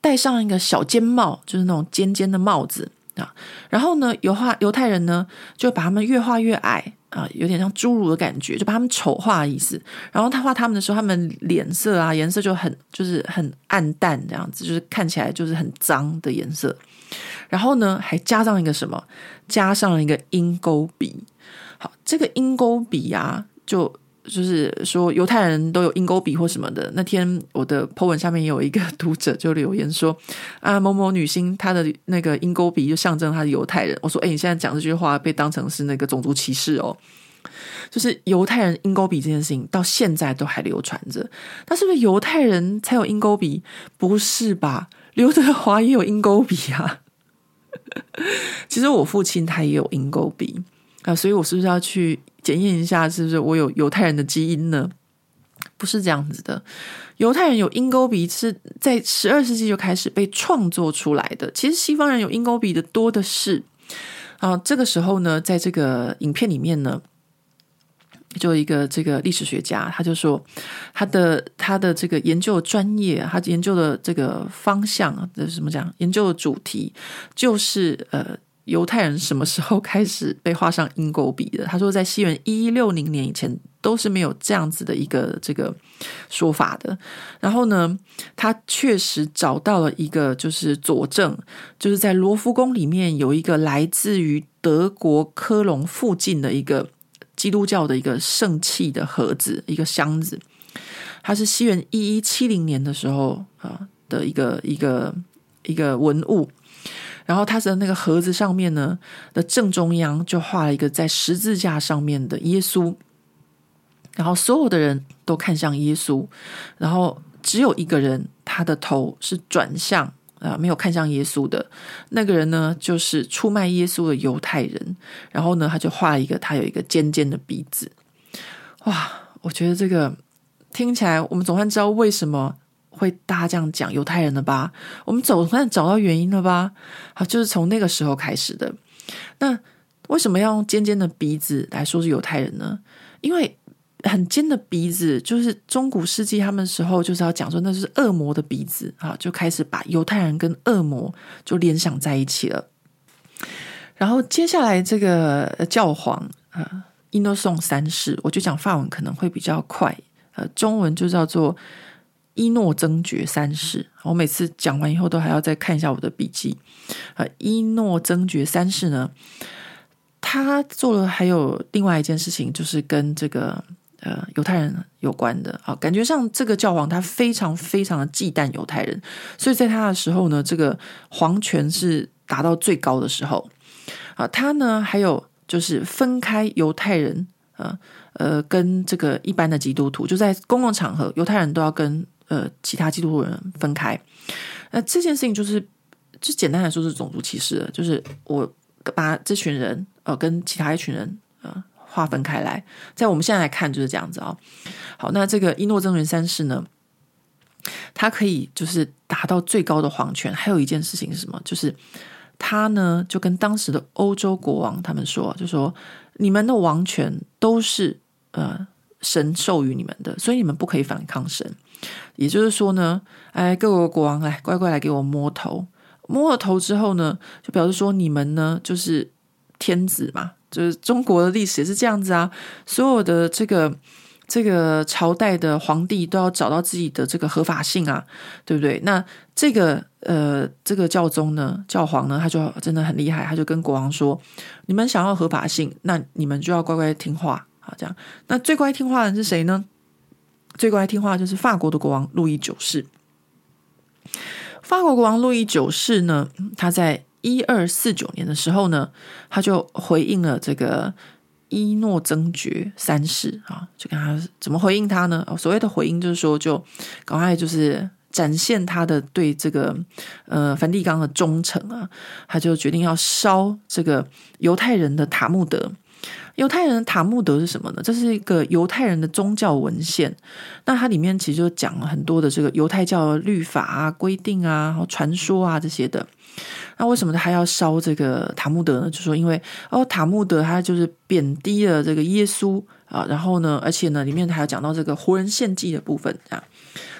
戴上一个小尖帽，就是那种尖尖的帽子。啊，然后呢，犹画犹太人呢，就把他们越画越矮啊，有点像侏儒的感觉，就把他们丑化的意思。然后他画他们的时候，他们脸色啊，颜色就很就是很暗淡这样子，就是看起来就是很脏的颜色。然后呢，还加上一个什么？加上一个鹰钩鼻。好，这个鹰钩鼻啊，就。就是说犹太人都有鹰钩鼻或什么的。那天我的 po 文下面也有一个读者就留言说啊，某某女星她的那个鹰钩鼻就象征她是犹太人。我说哎，你现在讲这句话被当成是那个种族歧视哦。就是犹太人鹰钩鼻这件事情到现在都还流传着。那是不是犹太人才有鹰钩鼻？不是吧？刘德华也有鹰钩鼻啊。其实我父亲他也有鹰钩鼻啊，所以我是不是要去？检验一下是不是我有犹太人的基因呢？不是这样子的，犹太人有鹰钩鼻是在十二世纪就开始被创作出来的。其实西方人有鹰钩鼻的多的是啊。这个时候呢，在这个影片里面呢，就一个这个历史学家，他就说他的他的这个研究专业，他研究的这个方向，这是什么讲？研究的主题就是呃，犹太人什么时候开始被画上鹰钩鼻的？他说，在西元一一六零年以前都是没有这样子的一个这个说法的。然后呢，他确实找到了一个就是佐证，就是在罗浮宫里面有一个来自于德国科隆附近的一个。基督教的一个圣器的盒子，一个箱子，它是西元一一七零年的时候啊的一个一个一个文物。然后他的那个盒子上面呢的正中央就画了一个在十字架上面的耶稣，然后所有的人都看向耶稣，然后只有一个人，他的头是转向。啊，没有看向耶稣的那个人呢，就是出卖耶稣的犹太人。然后呢，他就画了一个，他有一个尖尖的鼻子。哇，我觉得这个听起来，我们总算知道为什么会大家这样讲犹太人了吧？我们总算找到原因了吧？好，就是从那个时候开始的。那为什么要用尖尖的鼻子来说是犹太人呢？因为很尖的鼻子，就是中古世纪他们时候就是要讲说那就是恶魔的鼻子啊，就开始把犹太人跟恶魔就联想在一起了。然后接下来这个教皇啊，伊诺宋三世，我就讲法文可能会比较快，呃，中文就叫做伊诺增爵三世。我每次讲完以后都还要再看一下我的笔记。呃，伊诺增爵三世呢，他做了还有另外一件事情，就是跟这个。呃，犹太人有关的啊，感觉上这个教皇他非常非常的忌惮犹太人，所以在他的时候呢，这个皇权是达到最高的时候啊。他呢还有就是分开犹太人啊，呃，跟这个一般的基督徒，就在公共场合，犹太人都要跟呃其他基督徒人分开。那这件事情就是，就简单来说是种族歧视了，就是我把这群人呃跟其他一群人啊。划分开来，在我们现在来看就是这样子啊、哦。好，那这个伊诺增爵三世呢，他可以就是达到最高的皇权。还有一件事情是什么？就是他呢就跟当时的欧洲国王他们说，就说你们的王权都是呃神授予你们的，所以你们不可以反抗神。也就是说呢，哎，各国国王来乖乖来给我摸头，摸了头之后呢，就表示说你们呢就是天子嘛。就是中国的历史也是这样子啊，所有的这个这个朝代的皇帝都要找到自己的这个合法性啊，对不对？那这个呃，这个教宗呢，教皇呢，他就真的很厉害，他就跟国王说：“你们想要合法性，那你们就要乖乖听话啊。”这样，那最乖听话的是谁呢？最乖听话就是法国的国王路易九世。法国国王路易九世呢，他在。一二四九年的时候呢，他就回应了这个伊诺增爵三世啊，就跟他怎么回应他呢？所谓的回应就是说，就赶快就是展现他的对这个呃梵蒂冈的忠诚啊，他就决定要烧这个犹太人的塔木德。犹太人的塔木德是什么呢？这是一个犹太人的宗教文献，那它里面其实就讲了很多的这个犹太教的律法啊、规定啊、传说啊这些的。那为什么他要烧这个塔木德呢？就说因为哦，塔木德他就是贬低了这个耶稣啊，然后呢，而且呢，里面还有讲到这个活人献祭的部分这样。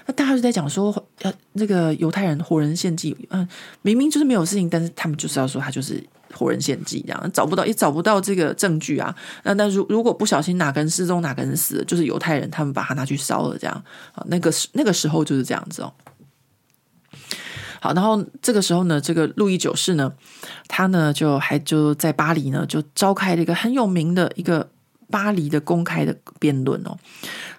那大家就在讲说，呃，那个犹太人活人献祭，嗯，明明就是没有事情，但是他们就是要说他就是活人献祭这样，找不到也找不到这个证据啊。那那如如果不小心哪个人失踪，哪个人死，就是犹太人他们把他拿去烧了这样啊。那个那个时候就是这样子哦。好，然后这个时候呢，这个路易九世呢，他呢就还就在巴黎呢，就召开了一个很有名的一个巴黎的公开的辩论哦。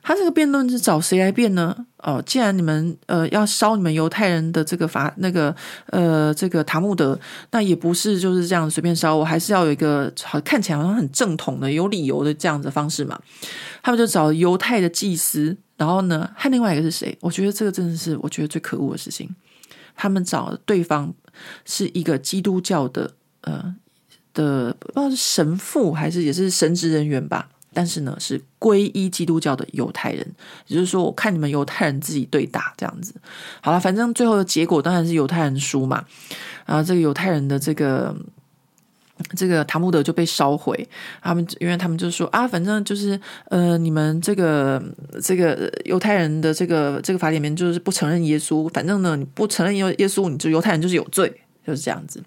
他这个辩论是找谁来辩呢？哦，既然你们呃要烧你们犹太人的这个法那个呃这个塔木德，那也不是就是这样随便烧，我还是要有一个好看起来好像很正统的、有理由的这样子方式嘛。他们就找犹太的祭司，然后呢，还另外一个是谁？我觉得这个真的是我觉得最可恶的事情。他们找对方是一个基督教的，呃的不知道是神父还是也是神职人员吧，但是呢是皈依基督教的犹太人，也就是说，我看你们犹太人自己对打这样子。好了，反正最后的结果当然是犹太人输嘛。然后这个犹太人的这个这个塔木德就被烧毁，他们因为他们就说啊，反正就是呃，你们这个这个犹太人的这个这个法典里面就是不承认耶稣，反正呢你不承认耶耶稣，你就犹太人就是有罪，就是这样子。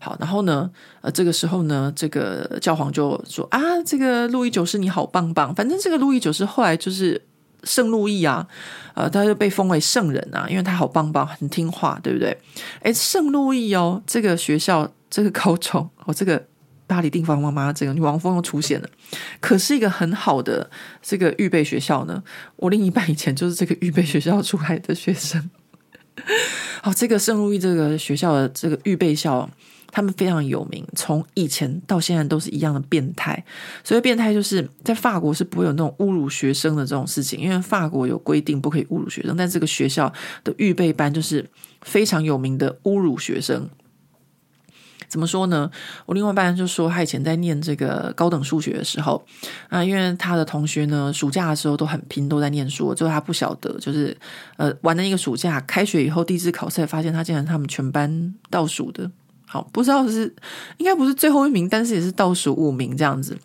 好，然后呢，呃，这个时候呢，这个教皇就说啊，这个路易九世你好棒棒，反正这个路易九世后来就是圣路易啊，呃，他就被封为圣人啊，因为他好棒棒，很听话，对不对？哎，圣路易哦，这个学校。这个高中，哦、这个巴黎定方妈妈，这个女王蜂又出现了，可是一个很好的这个预备学校呢。我另一半以前就是这个预备学校出来的学生。好、这个圣路易这个学校的这个预备校，他们非常有名，从以前到现在都是一样的变态。所以变态就是在法国是不会有那种侮辱学生的这种事情，因为法国有规定不可以侮辱学生，但这个学校的预备班就是非常有名的侮辱学生。怎么说呢？我另外一半就说，他以前在念这个高等数学的时候啊，因为他的同学呢，暑假的时候都很拼，都在念书，就他不晓得，就是呃，玩了一个暑假，开学以后第一次考试，发现他竟然他们全班倒数的，好，不知道是应该不是最后一名，但是也是倒数五名这样子。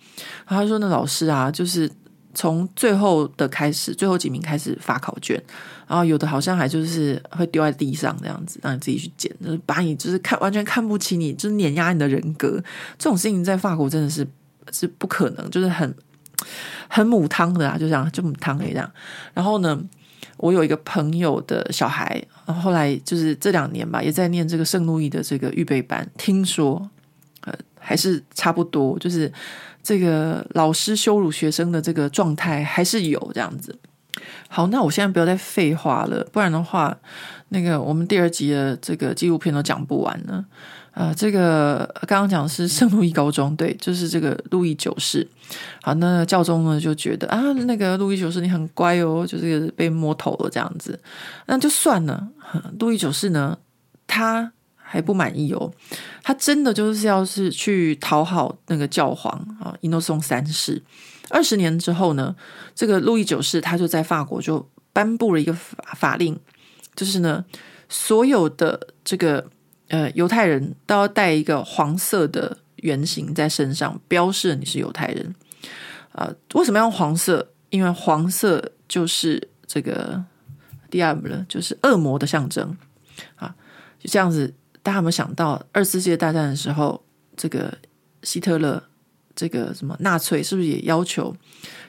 然后他说，那老师啊，就是。从最后的开始，最后几名开始发考卷，然后有的好像还就是会丢在地上这样子，让你自己去捡，就是把你就是看完全看不起你，就是碾压你的人格。这种事情在法国真的是是不可能，就是很很母汤的啊，就这样就母汤可以这样。然后呢，我有一个朋友的小孩，后后来就是这两年吧，也在念这个圣路易的这个预备班，听说呃还是差不多，就是。这个老师羞辱学生的这个状态还是有这样子。好，那我现在不要再废话了，不然的话，那个我们第二集的这个纪录片都讲不完呢。呃，这个刚刚讲的是圣路易高中，对，就是这个路易九世。好，那教宗呢就觉得啊，那个路易九世你很乖哦，就是被摸头了这样子，那就算了。路易九世呢，他。还不满意哦，他真的就是要是去讨好那个教皇啊，伊诺松三世。二十年之后呢，这个路易九世他就在法国就颁布了一个法法令，就是呢，所有的这个呃犹太人都要带一个黄色的圆形在身上，标示你是犹太人啊。为什么要用黄色？因为黄色就是这个 diable，就是恶魔的象征啊，就这样子。大家有没有想到，二次世界大战的时候，这个希特勒，这个什么纳粹，是不是也要求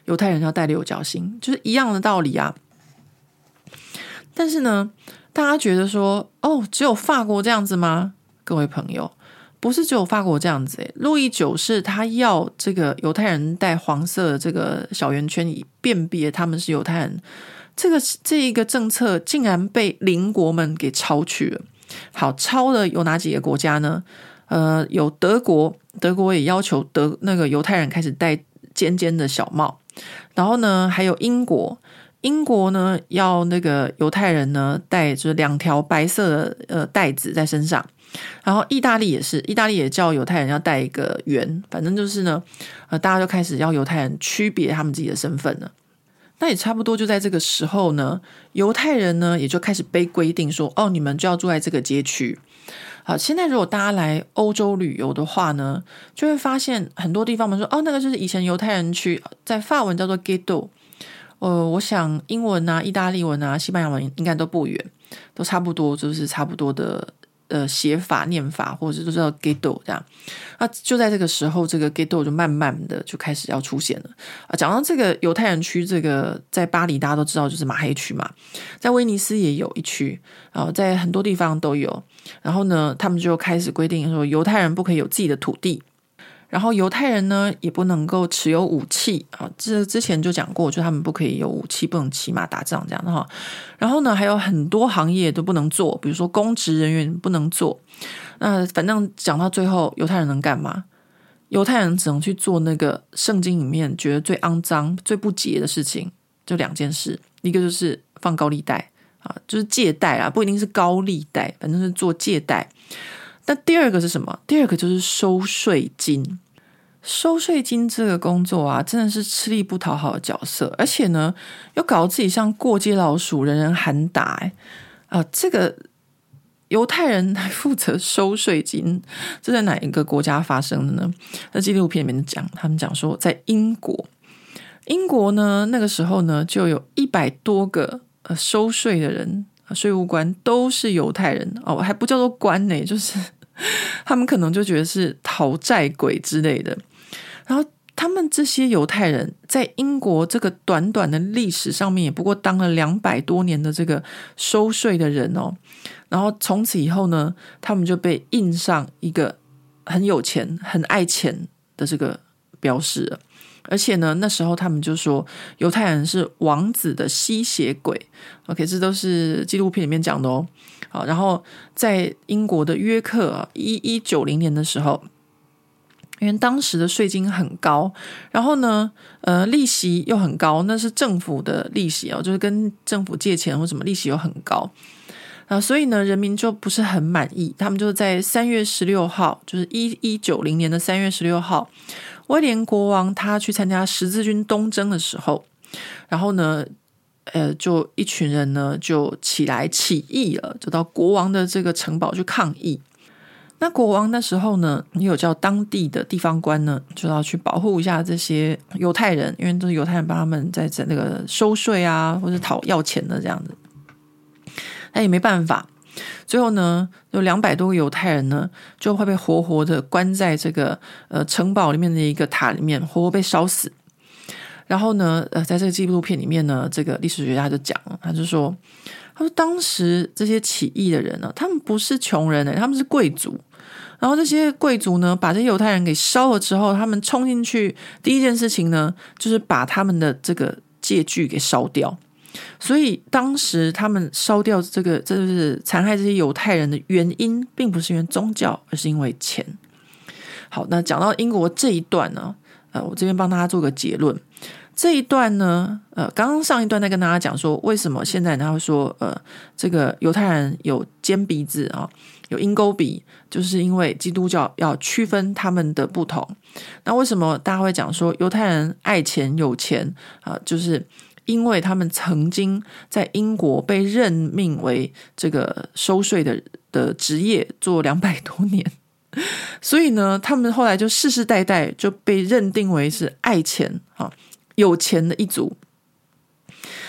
犹太人要戴六角星？就是一样的道理啊。但是呢，大家觉得说，哦，只有法国这样子吗？各位朋友，不是只有法国这样子。路易九世他要这个犹太人戴黄色的这个小圆圈，以辨别他们是犹太人。这个这一个政策竟然被邻国们给抄去了。好，抄的有哪几个国家呢？呃，有德国，德国也要求德那个犹太人开始戴尖尖的小帽。然后呢，还有英国，英国呢要那个犹太人呢带就是两条白色的呃带子在身上。然后意大利也是，意大利也叫犹太人要带一个圆。反正就是呢，呃，大家就开始要犹太人区别他们自己的身份了。那也差不多就在这个时候呢，犹太人呢也就开始被规定说，哦，你们就要住在这个街区。好，现在如果大家来欧洲旅游的话呢，就会发现很多地方，我们说，哦，那个就是以前犹太人区，在法文叫做 g e t t o。呃，我想英文啊、意大利文啊、西班牙文应该都不远，都差不多，就是差不多的。呃，写法、念法，或者是都叫 ghetto 这样，那就在这个时候，这个 ghetto 就慢慢的就开始要出现了啊。讲到这个犹太人区，这个在巴黎大家都知道就是马黑区嘛，在威尼斯也有一区，然后在很多地方都有。然后呢，他们就开始规定说，犹太人不可以有自己的土地。然后犹太人呢也不能够持有武器啊，这之前就讲过，就他们不可以有武器，不能骑马打仗这样的哈。然后呢，还有很多行业都不能做，比如说公职人员不能做。那反正讲到最后，犹太人能干嘛？犹太人只能去做那个圣经里面觉得最肮脏、最不洁的事情，就两件事，一个就是放高利贷啊，就是借贷啊，不一定是高利贷，反正是做借贷。那第二个是什么？第二个就是收税金。收税金这个工作啊，真的是吃力不讨好的角色，而且呢，又搞得自己像过街老鼠，人人喊打。哎，啊，这个犹太人来负责收税金，这在哪一个国家发生的呢？在纪录片里面讲，他们讲说在英国，英国呢那个时候呢就有一百多个呃收税的人，税务官都是犹太人哦，还不叫做官呢，就是 他们可能就觉得是讨债鬼之类的，然后。他们这些犹太人在英国这个短短的历史上面，也不过当了两百多年的这个收税的人哦。然后从此以后呢，他们就被印上一个很有钱、很爱钱的这个标识。而且呢，那时候他们就说犹太人是王子的吸血鬼。OK，这都是纪录片里面讲的哦。好，然后在英国的约克一一九零年的时候。因为当时的税金很高，然后呢，呃，利息又很高，那是政府的利息哦，就是跟政府借钱或什么利息又很高啊，所以呢，人民就不是很满意。他们就在三月十六号，就是一一九零年的三月十六号，威廉国王他去参加十字军东征的时候，然后呢，呃，就一群人呢就起来起义了，就到国王的这个城堡去抗议。那国王那时候呢，也有叫当地的地方官呢，就要去保护一下这些犹太人，因为都是犹太人帮他们在在那个收税啊，或者讨要钱的这样子。那也没办法，最后呢，有两百多个犹太人呢，就会被活活的关在这个呃城堡里面的一个塔里面，活活被烧死。然后呢，呃，在这个纪录片里面呢，这个历史学家就讲，他就说。他说：“当时这些起义的人呢，他们不是穷人，他们是贵族。然后这些贵族呢，把这些犹太人给烧了之后，他们冲进去，第一件事情呢，就是把他们的这个借据给烧掉。所以当时他们烧掉这个，这就是残害这些犹太人的原因，并不是因为宗教，而是因为钱。好，那讲到英国这一段呢，呃，我这边帮大家做个结论。”这一段呢，呃，刚刚上一段在跟大家讲说，为什么现在他会说，呃，这个犹太人有尖鼻子啊，有鹰钩鼻，就是因为基督教要区分他们的不同。那为什么大家会讲说犹太人爱钱有钱啊？就是因为他们曾经在英国被任命为这个收税的的职业做两百多年，所以呢，他们后来就世世代代就被认定为是爱钱啊。有钱的一族。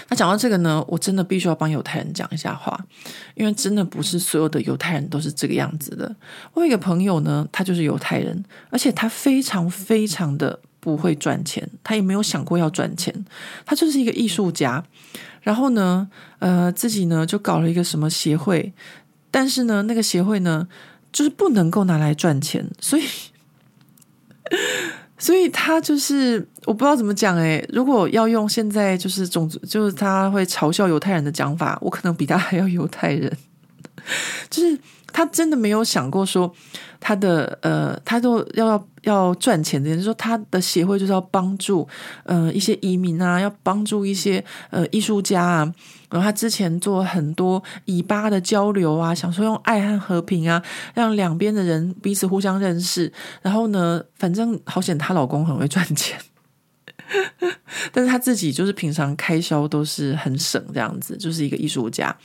那讲到这个呢，我真的必须要帮犹太人讲一下话，因为真的不是所有的犹太人都是这个样子的。我有一个朋友呢，他就是犹太人，而且他非常非常的不会赚钱，他也没有想过要赚钱，他就是一个艺术家。然后呢，呃，自己呢就搞了一个什么协会，但是呢，那个协会呢，就是不能够拿来赚钱，所以。所以他就是我不知道怎么讲诶，如果要用现在就是种族，就是他会嘲笑犹太人的讲法，我可能比他还要犹太人，就是。他真的没有想过说他的呃，他都要要要赚钱的，就是说他的协会就是要帮助呃一些移民啊，要帮助一些呃艺术家啊。然后他之前做很多以巴的交流啊，想说用爱和和平啊，让两边的人彼此互相认识。然后呢，反正好险，她老公很会赚钱，但是他自己就是平常开销都是很省，这样子就是一个艺术家。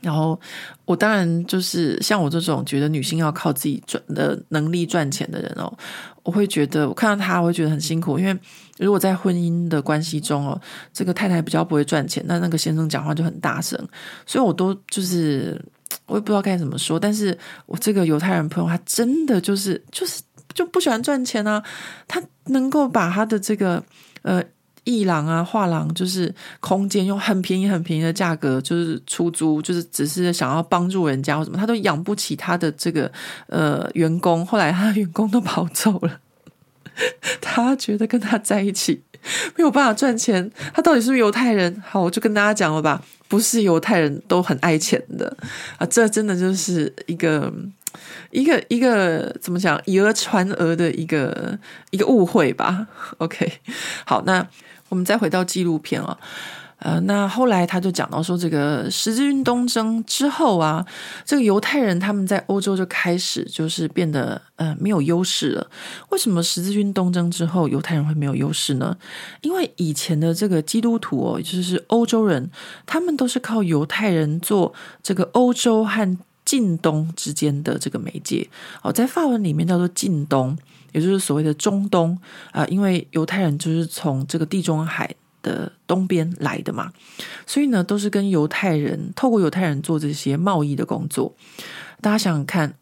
然后我当然就是像我这种觉得女性要靠自己赚的能力赚钱的人哦，我会觉得我看到他我会觉得很辛苦，因为如果在婚姻的关系中哦，这个太太比较不会赚钱，那那个先生讲话就很大声，所以我都就是我也不知道该怎么说，但是我这个犹太人朋友他真的就是就是就不喜欢赚钱啊，他能够把他的这个呃。艺廊啊，画廊就是空间，用很便宜、很便宜的价格就是出租，就是只是想要帮助人家或什么，他都养不起他的这个呃员工。后来他的员工都跑走了，他觉得跟他在一起没有办法赚钱。他到底是不是犹太人？好，我就跟大家讲了吧，不是犹太人都很爱钱的啊，这真的就是一个一个一个怎么讲，以讹传讹的一个一个误会吧。OK，好，那。我们再回到纪录片啊，呃，那后来他就讲到说，这个十字军东征之后啊，这个犹太人他们在欧洲就开始就是变得呃没有优势了。为什么十字军东征之后犹太人会没有优势呢？因为以前的这个基督徒哦，就是欧洲人，他们都是靠犹太人做这个欧洲和。近东之间的这个媒介。哦，在法文里面叫做近东，也就是所谓的中东啊、因为犹太人就是从这个地中海的东边来的嘛，所以呢，都是跟犹太人透过犹太人做这些贸易的工作。大家想想看，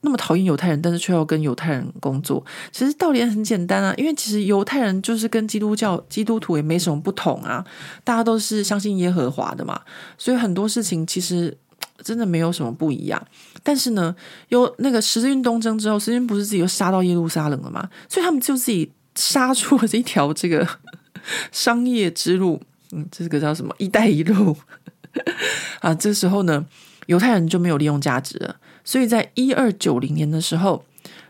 那么讨厌犹太人，但是却要跟犹太人工作，其实道理很简单啊。因为其实犹太人就是跟基督教基督徒也没什么不同啊，大家都是相信耶和华的嘛，所以很多事情其实真的没有什么不一样。但是呢，有那个十字军东征之后，十字军不是自己又杀到耶路撒冷了吗？所以他们就自己杀出了这一条这个 商业之路，嗯，这个叫什么“一带一路” 啊？这时候呢？犹太人就没有利用价值了，所以在一二九零年的时候，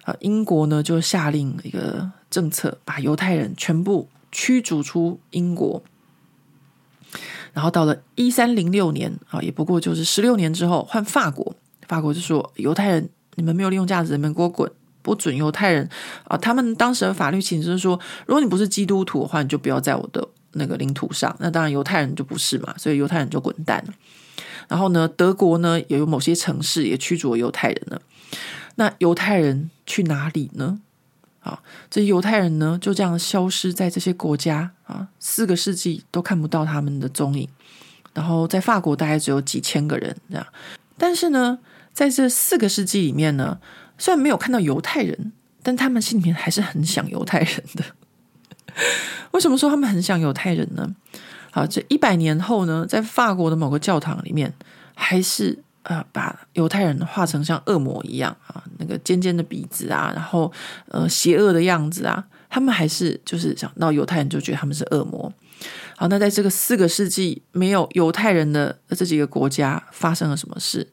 啊，英国呢就下令一个政策，把犹太人全部驱逐出英国。然后到了一三零六年啊，也不过就是十六年之后，换法国，法国就说犹太人你们没有利用价值，你们给我滚，不准犹太人啊。他们当时的法律其实是说，如果你不是基督徒的话，你就不要在我的那个领土上。那当然犹太人就不是嘛，所以犹太人就滚蛋了。然后呢，德国呢也有某些城市也驱逐犹太人了。那犹太人去哪里呢？啊，这犹太人呢就这样消失在这些国家啊，四个世纪都看不到他们的踪影。然后在法国大概只有几千个人这样。但是呢，在这四个世纪里面呢，虽然没有看到犹太人，但他们心里面还是很想犹太人的。为什么说他们很想犹太人呢？好，这一百年后呢，在法国的某个教堂里面，还是呃把犹太人画成像恶魔一样啊，那个尖尖的鼻子啊，然后呃邪恶的样子啊，他们还是就是想到犹太人就觉得他们是恶魔。好，那在这个四个世纪没有犹太人的这几个国家发生了什么事？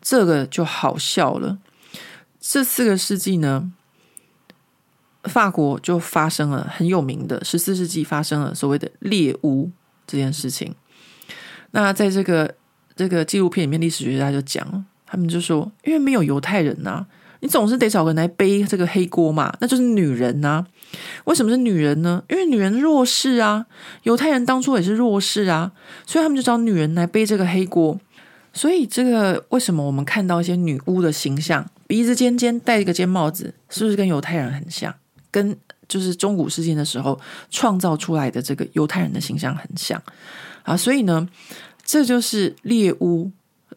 这个就好笑了。这四个世纪呢，法国就发生了很有名的十四世纪发生了所谓的猎巫。这件事情，那在这个这个纪录片里面，历史学家就讲，他们就说，因为没有犹太人呐、你总是得找个人来背这个黑锅嘛，那就是女人呐、啊。为什么是女人呢？因为女人弱势啊，犹太人当初也是弱势啊，所以他们就找女人来背这个黑锅。所以这个为什么我们看到一些女巫的形象，鼻子尖尖，戴一个尖帽子，是不是跟犹太人很像？跟就是中古世纪的时候创造出来的这个犹太人的形象很像啊，所以呢，这就是猎巫，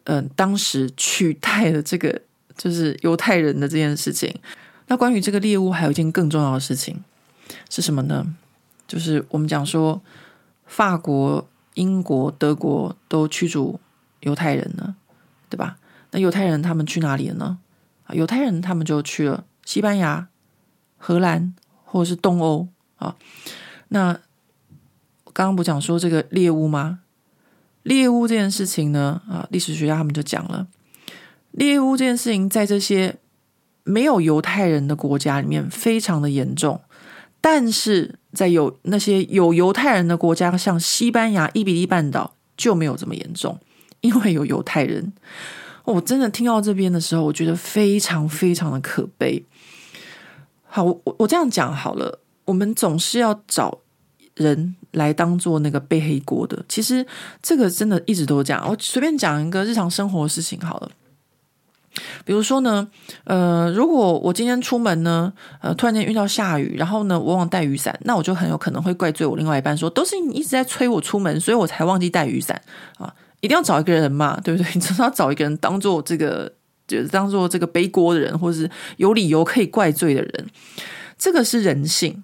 嗯、当时取代了这个就是犹太人的这件事情。那关于这个猎巫，还有一件更重要的事情是什么呢？就是我们讲说，法国、英国、德国都驱逐犹太人了，对吧？那犹太人他们去哪里了呢？啊，犹太人他们就去了西班牙、荷兰。或者是东欧啊，那刚刚不讲说这个猎巫吗？猎巫这件事情呢，啊，历史学家他们就讲了，猎巫这件事情在这些没有犹太人的国家里面非常的严重，但是在有那些有犹太人的国家，像西班牙、伊比利半岛就没有这么严重，因为有犹太人。我真的听到这边的时候，我觉得非常非常的可悲。好，我我这样讲好了。我们总是要找人来当做那个背黑锅的。其实这个真的一直都这样。我随便讲一个日常生活的事情好了。比如说呢，呃，如果我今天出门呢，呃，突然间遇到下雨，然后呢，我忘带雨伞，那我就很有可能会怪罪我另外一半说，都是你一直在催我出门，所以我才忘记带雨伞啊。一定要找一个人嘛，对不对？你总是要找一个人当做这个。就是当做这个背锅的人，或者是有理由可以怪罪的人，这个是人性。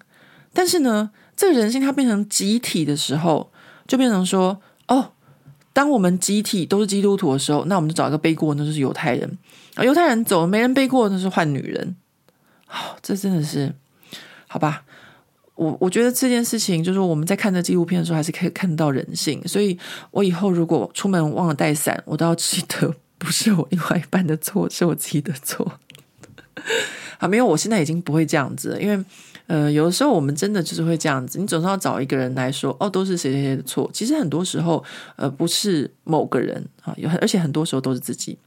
但是呢，这个人性它变成集体的时候，就变成说：哦，当我们集体都是基督徒的时候，那我们就找一个背锅，那就是犹太人。啊，犹太人走了，没人背锅，那是换女人。哦，这真的是好吧？我我觉得这件事情，就是我们在看这纪录片的时候，还是可以看到人性。所以我以后如果出门忘了带伞，我都要记得。不是我另外一半的错，是我自己的错。啊，没有，我现在已经不会这样子，因为呃，有的时候我们真的就是会这样子，你总是要找一个人来说，哦，都是谁谁谁的错。其实很多时候，呃，不是某个人啊，有而且很多时候都是自己。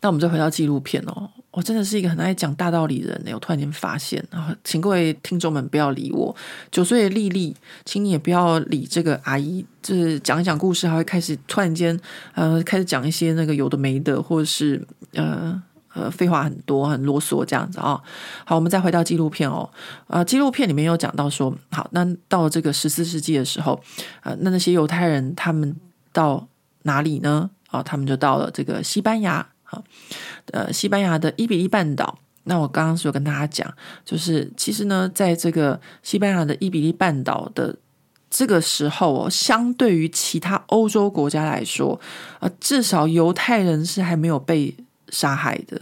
那我们再回到纪录片哦，我真的是一个很爱讲大道理的人呢。我突然间发现，啊，请各位听众们不要理我。九岁的丽丽，请你也不要理这个阿姨。就是讲一讲故事，还会开始突然间呃，开始讲一些那个有的没的，或者是呃呃废话很多，很啰嗦这样子啊、哦。好，我们再回到纪录片哦。呃，纪录片里面有讲到说，好，那到这个十四世纪的时候，呃，那那些犹太人他们到哪里呢？啊、他们就到了这个西班牙。好，呃，西班牙的伊比利半岛。那我刚刚是有跟大家讲，就是其实呢，在这个西班牙的伊比利半岛的这个时候哦，相对于其他欧洲国家来说，呃，至少犹太人是还没有被杀害的。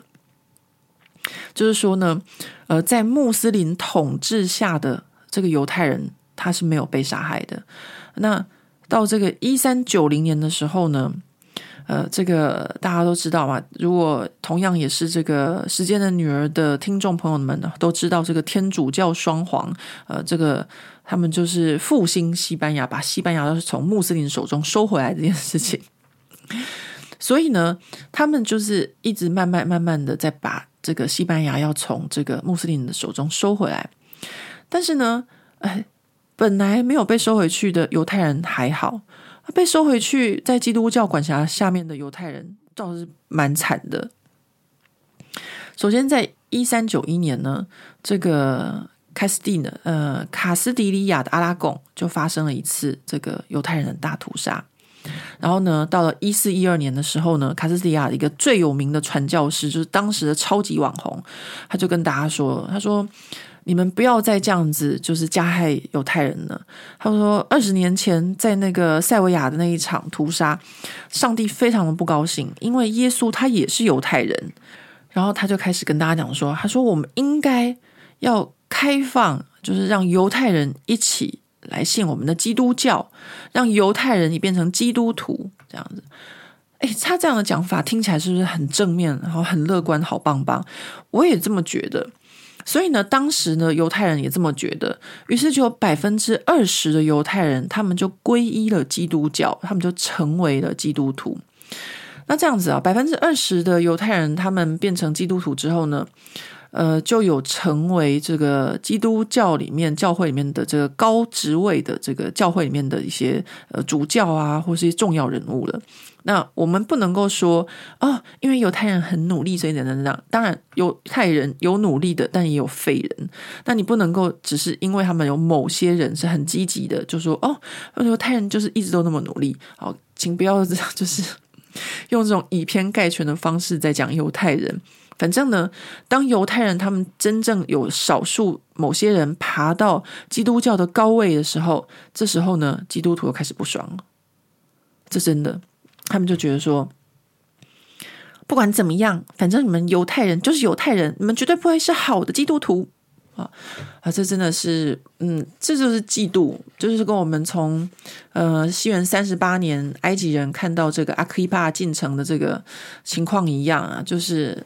就是说呢，呃，在穆斯林统治下的这个犹太人，他是没有被杀害的。那到这个一三九零年的时候呢，呃，这个大家都知道嘛。如果同样也是这个时间的女儿的听众朋友们呢，都知道这个天主教双皇，呃，这个他们就是复兴西班牙，把西班牙都是从穆斯林手中收回来这件事情。所以呢，他们就是一直慢慢慢慢的在把这个西班牙要从这个穆斯林的手中收回来。但是呢，哎，本来没有被收回去的犹太人还好。被收回去，在基督教管辖下面的犹太人倒是蛮惨的。首先，在一三九一年呢，这个卡斯蒂呢，呃，卡斯迪利亚的阿拉贡就发生了一次这个犹太人的大屠杀。然后呢，到了一四一二年的时候呢，卡斯蒂亚一个最有名的传教士，就是当时的超级网红，他就跟大家说：“他说。”你们不要再这样子，就是加害犹太人了。他说，二十年前在那个塞维亚的那一场屠杀，上帝非常的不高兴，因为耶稣他也是犹太人。然后他就开始跟大家讲说，他说我们应该要开放，就是让犹太人一起来信我们的基督教，让犹太人也变成基督徒这样子。诶，他这样的讲法听起来是不是很正面，然后很乐观，好棒棒？我也这么觉得。所以呢，当时呢，犹太人也这么觉得，于是就有百分之二十的犹太人，他们就皈依了基督教，他们就成为了基督徒。那这样子啊，百分之二十的犹太人，他们变成基督徒之后呢，呃，就有成为这个基督教里面教会里面的这个高职位的这个教会里面的一些呃主教啊，或是一些重要人物了。那我们不能够说哦，因为犹太人很努力，所以等等等。当然，犹太人有努力的，但也有废人。那你不能够只是因为他们有某些人是很积极的，就说哦，犹太人就是一直都那么努力。好，请不要这样，就是用这种以偏概全的方式在讲犹太人。反正呢，当犹太人他们真正有少数某些人爬到基督教的高位的时候，这时候呢，基督徒又开始不爽了。这真的，他们就觉得说，不管怎么样，反正你们犹太人就是犹太人，你们绝对不会是好的基督徒啊！啊，这真的是，嗯，这就是嫉妒，就是跟我们从呃西元三十八年埃及人看到这个阿基帕进城的这个情况一样啊，就是。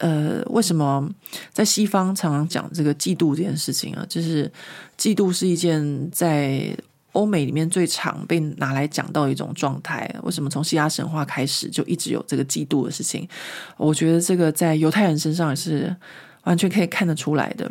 呃，为什么在西方常常讲这个嫉妒这件事情啊？就是嫉妒是一件在欧美里面最常被拿来讲到一种状态。为什么从希腊神话开始就一直有这个嫉妒的事情？我觉得这个在犹太人身上也是完全可以看得出来的。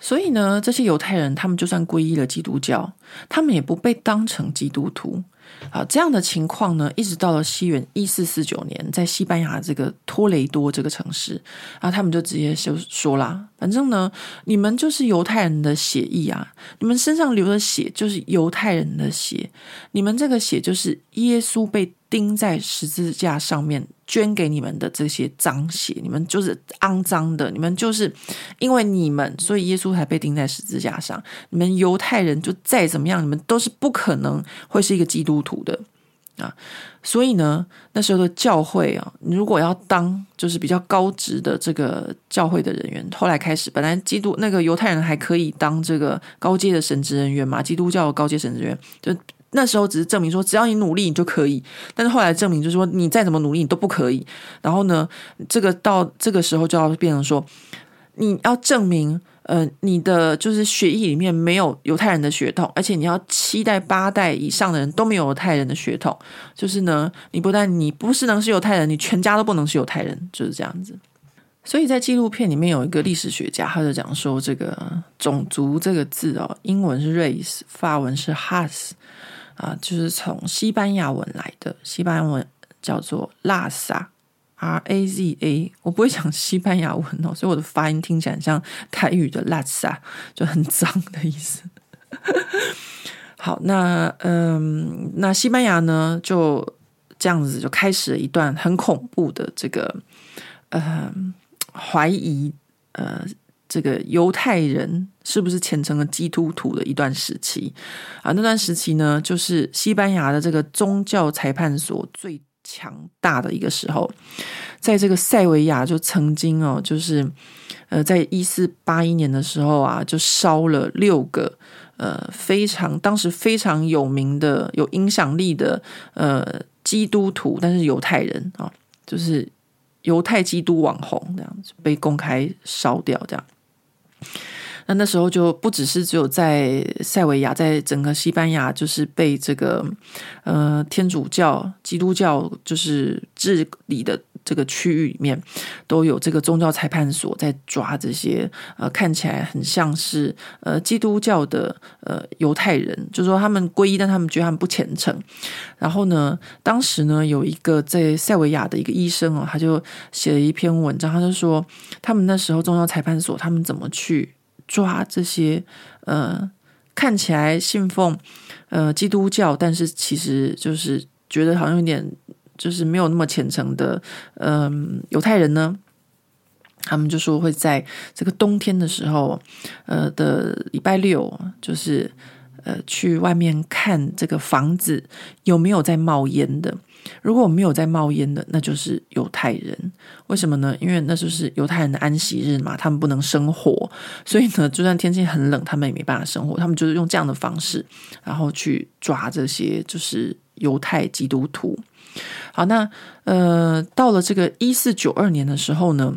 所以呢，这些犹太人他们就算皈依了基督教，他们也不被当成基督徒。好，这样的情况呢，一直到了西元一四四九年，在西班牙这个托雷多这个城市，啊，他们就直接就说啦，反正呢，你们就是犹太人的血液啊，你们身上流的血就是犹太人的血，你们这个血就是耶稣被钉在十字架上面捐给你们的这些脏血，你们就是肮脏的，你们就是因为你们，所以耶稣才被钉在十字架上。你们犹太人就再怎么样，你们都是不可能会是一个基督徒的啊！所以呢，那时候的教会啊，如果要当就是比较高职的这个教会的人员，后来开始，本来基督那个犹太人还可以当这个高阶的神职人员嘛，基督教的高阶神职员就。那时候只是证明说，只要你努力，你就可以。但是后来证明就是说，你再怎么努力，你都不可以。然后呢，这个到这个时候就要变成说，你要证明，呃，你的就是血液里面没有犹太人的血统，而且你要七代八代以上的人都没有犹太人的血统。就是呢，你不但你不是能是犹太人，你全家都不能是犹太人，就是这样子。所以在纪录片里面有一个历史学家，他就讲说，这个种族这个字哦，英文是 race，法文是 has 啊，就是从西班牙文来的，西班牙文叫做拉萨 （R A Z A）。我不会讲西班牙文哦，所以我的发音听起来像台语的拉萨就很脏的意思。好，那嗯，那西班牙呢，就这样子就开始了一段很恐怖的这个，嗯。怀疑呃，这个犹太人是不是虔诚的基督徒的一段时期啊？那段时期呢，就是西班牙的这个宗教裁判所最强大的一个时候，在这个塞维亚就曾经哦，就是呃，在一四八一年的时候啊，就烧了六个呃非常当时非常有名的、有影响力的呃基督徒，但是犹太人啊，就是。犹太基督网红这样子被公开烧掉，这样。那那时候就不只是只有在塞维亚，在整个西班牙，就是被这个呃天主教、基督教就是治理的。这个区域里面都有这个宗教裁判所在抓这些呃看起来很像是呃基督教的呃犹太人，就是说他们皈依，但他们觉得他们不虔诚。然后呢，当时呢有一个在塞维亚的一个医生哦，他就写了一篇文章，他就说他们那时候宗教裁判所他们怎么去抓这些呃看起来信奉呃基督教，但是其实就是觉得好像有点。就是没有那么虔诚的，嗯，犹太人呢，他们就说会在这个冬天的时候，呃的礼拜六，就是呃去外面看这个房子有没有在冒烟的。如果没有在冒烟的，那就是犹太人。为什么呢？因为那就是犹太人的安息日嘛，他们不能生火，所以呢，就算天气很冷，他们也没办法生火。他们就是用这样的方式，然后去抓这些就是犹太基督徒。好，那呃，到了这个一四九二年的时候呢，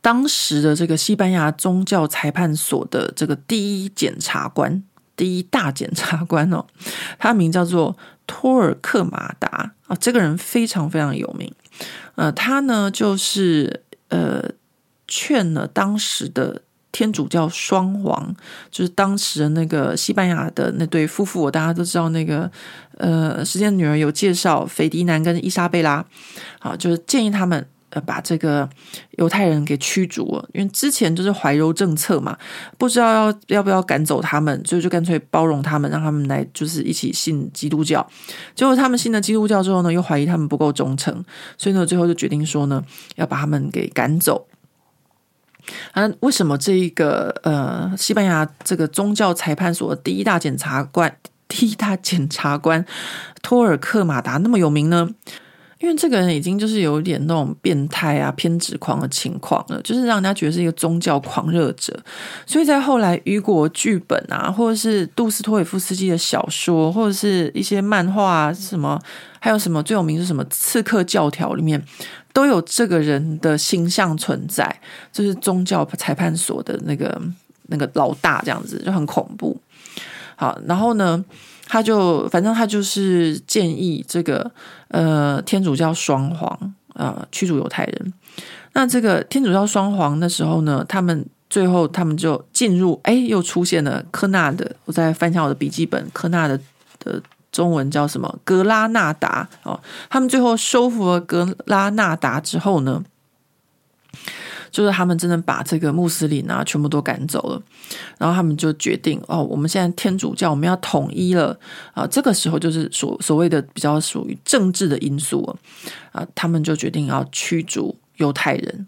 当时的这个西班牙宗教裁判所的这个第一检察官，第一大检察官哦，他名叫做托尔克马达啊，这个人非常非常有名，呃，他呢就是呃劝了当时的。天主教双王就是当时的那个西班牙的那对夫妇，我大家都知道那个呃，时间女儿有介绍，斐迪南跟伊莎贝拉，好，就是建议他们呃把这个犹太人给驱逐了，因为之前就是怀柔政策嘛，不知道要要不要赶走他们，所以就干脆包容他们，让他们来就是一起信基督教。结果他们信了基督教之后呢，又怀疑他们不够忠诚，所以呢，最后就决定说呢，要把他们给赶走。啊，为什么这一个呃，西班牙这个宗教裁判所的第一大检察官、第一大检察官托尔克马达那么有名呢？因为这个人已经就是有点那种变态啊、偏执狂的情况了，就是让人家觉得是一个宗教狂热者。所以在后来雨果剧本啊，或者是杜斯托也夫斯基的小说，或者是一些漫画啊，什么还有什么最有名是什么《刺客教条》里面。都有这个人的形象存在，就是宗教裁判所的那个那个老大，这样子就很恐怖。好，然后呢，他就反正他就是建议这个呃天主教双皇啊、呃、驱逐犹太人。那这个天主教双皇那时候呢，他们最后他们就进入，哎，又出现了科纳的。我再翻一下我的笔记本，科纳的的。中文叫什么？格拉纳达哦，他们最后收复了格拉纳达之后呢，就是他们真的把这个穆斯林啊全部都赶走了，然后他们就决定哦，我们现在天主教我们要统一了啊，这个时候就是所所谓的比较属于政治的因素啊，他们就决定要驱逐犹太人。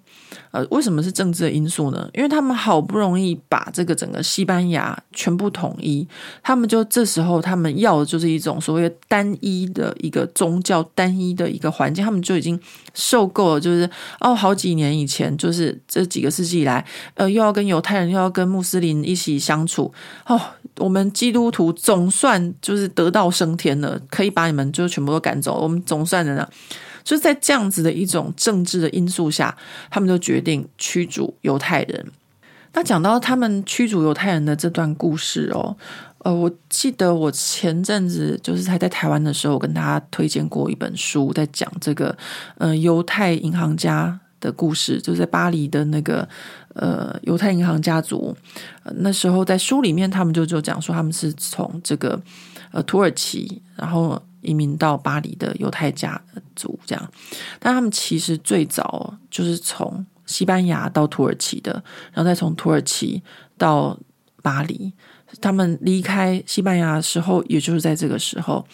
呃，为什么是政治的因素呢？因为他们好不容易把这个整个西班牙全部统一，他们就这时候他们要的就是一种所谓单一的一个宗教、单一的一个环境，他们就已经受够了。就是哦，好几年以前，就是这几个世纪以来，呃，又要跟犹太人，又要跟穆斯林一起相处。哦，我们基督徒总算就是得道升天了，可以把你们就全部都赶走，我们总算的呢。就是在这样子的一种政治的因素下，他们就决定驱逐犹太人。那讲到他们驱逐犹太人的这段故事哦，呃，我记得我前阵子就是还在台湾的时候，我跟大家推荐过一本书，在讲这个呃犹太银行家的故事，就是在巴黎的那个呃犹太银行家族。那时候在书里面，他们就就讲说他们是从这个呃土耳其，然后移民到巴黎的犹太家族这样。但他们其实最早就是从西班牙到土耳其的，然后再从土耳其到巴黎。他们离开西班牙的时候，也就是在这个时候。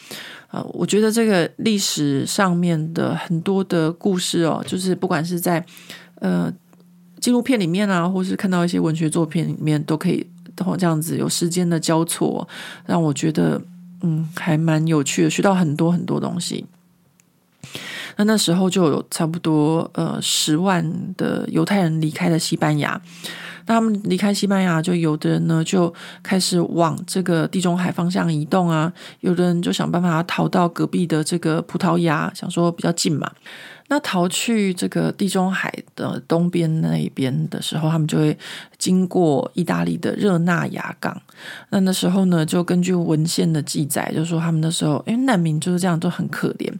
呃，我觉得这个历史上面的很多的故事哦，就是不管是在呃纪录片里面啊，或是看到一些文学作品里面，都可以这样子有时间的交错，让我觉得嗯还蛮有趣的，学到很多很多东西。那那时候就有差不多呃十万的犹太人离开了西班牙。那他们离开西班牙，就有的人呢就开始往这个地中海方向移动啊，有的人就想办法逃到隔壁的这个葡萄牙，想说比较近嘛。那逃去这个地中海的东边那一边的时候，他们就会经过意大利的热那亚港。那那时候呢，就根据文献的记载，就说他们那时候，因为难民就是这样，都很可怜。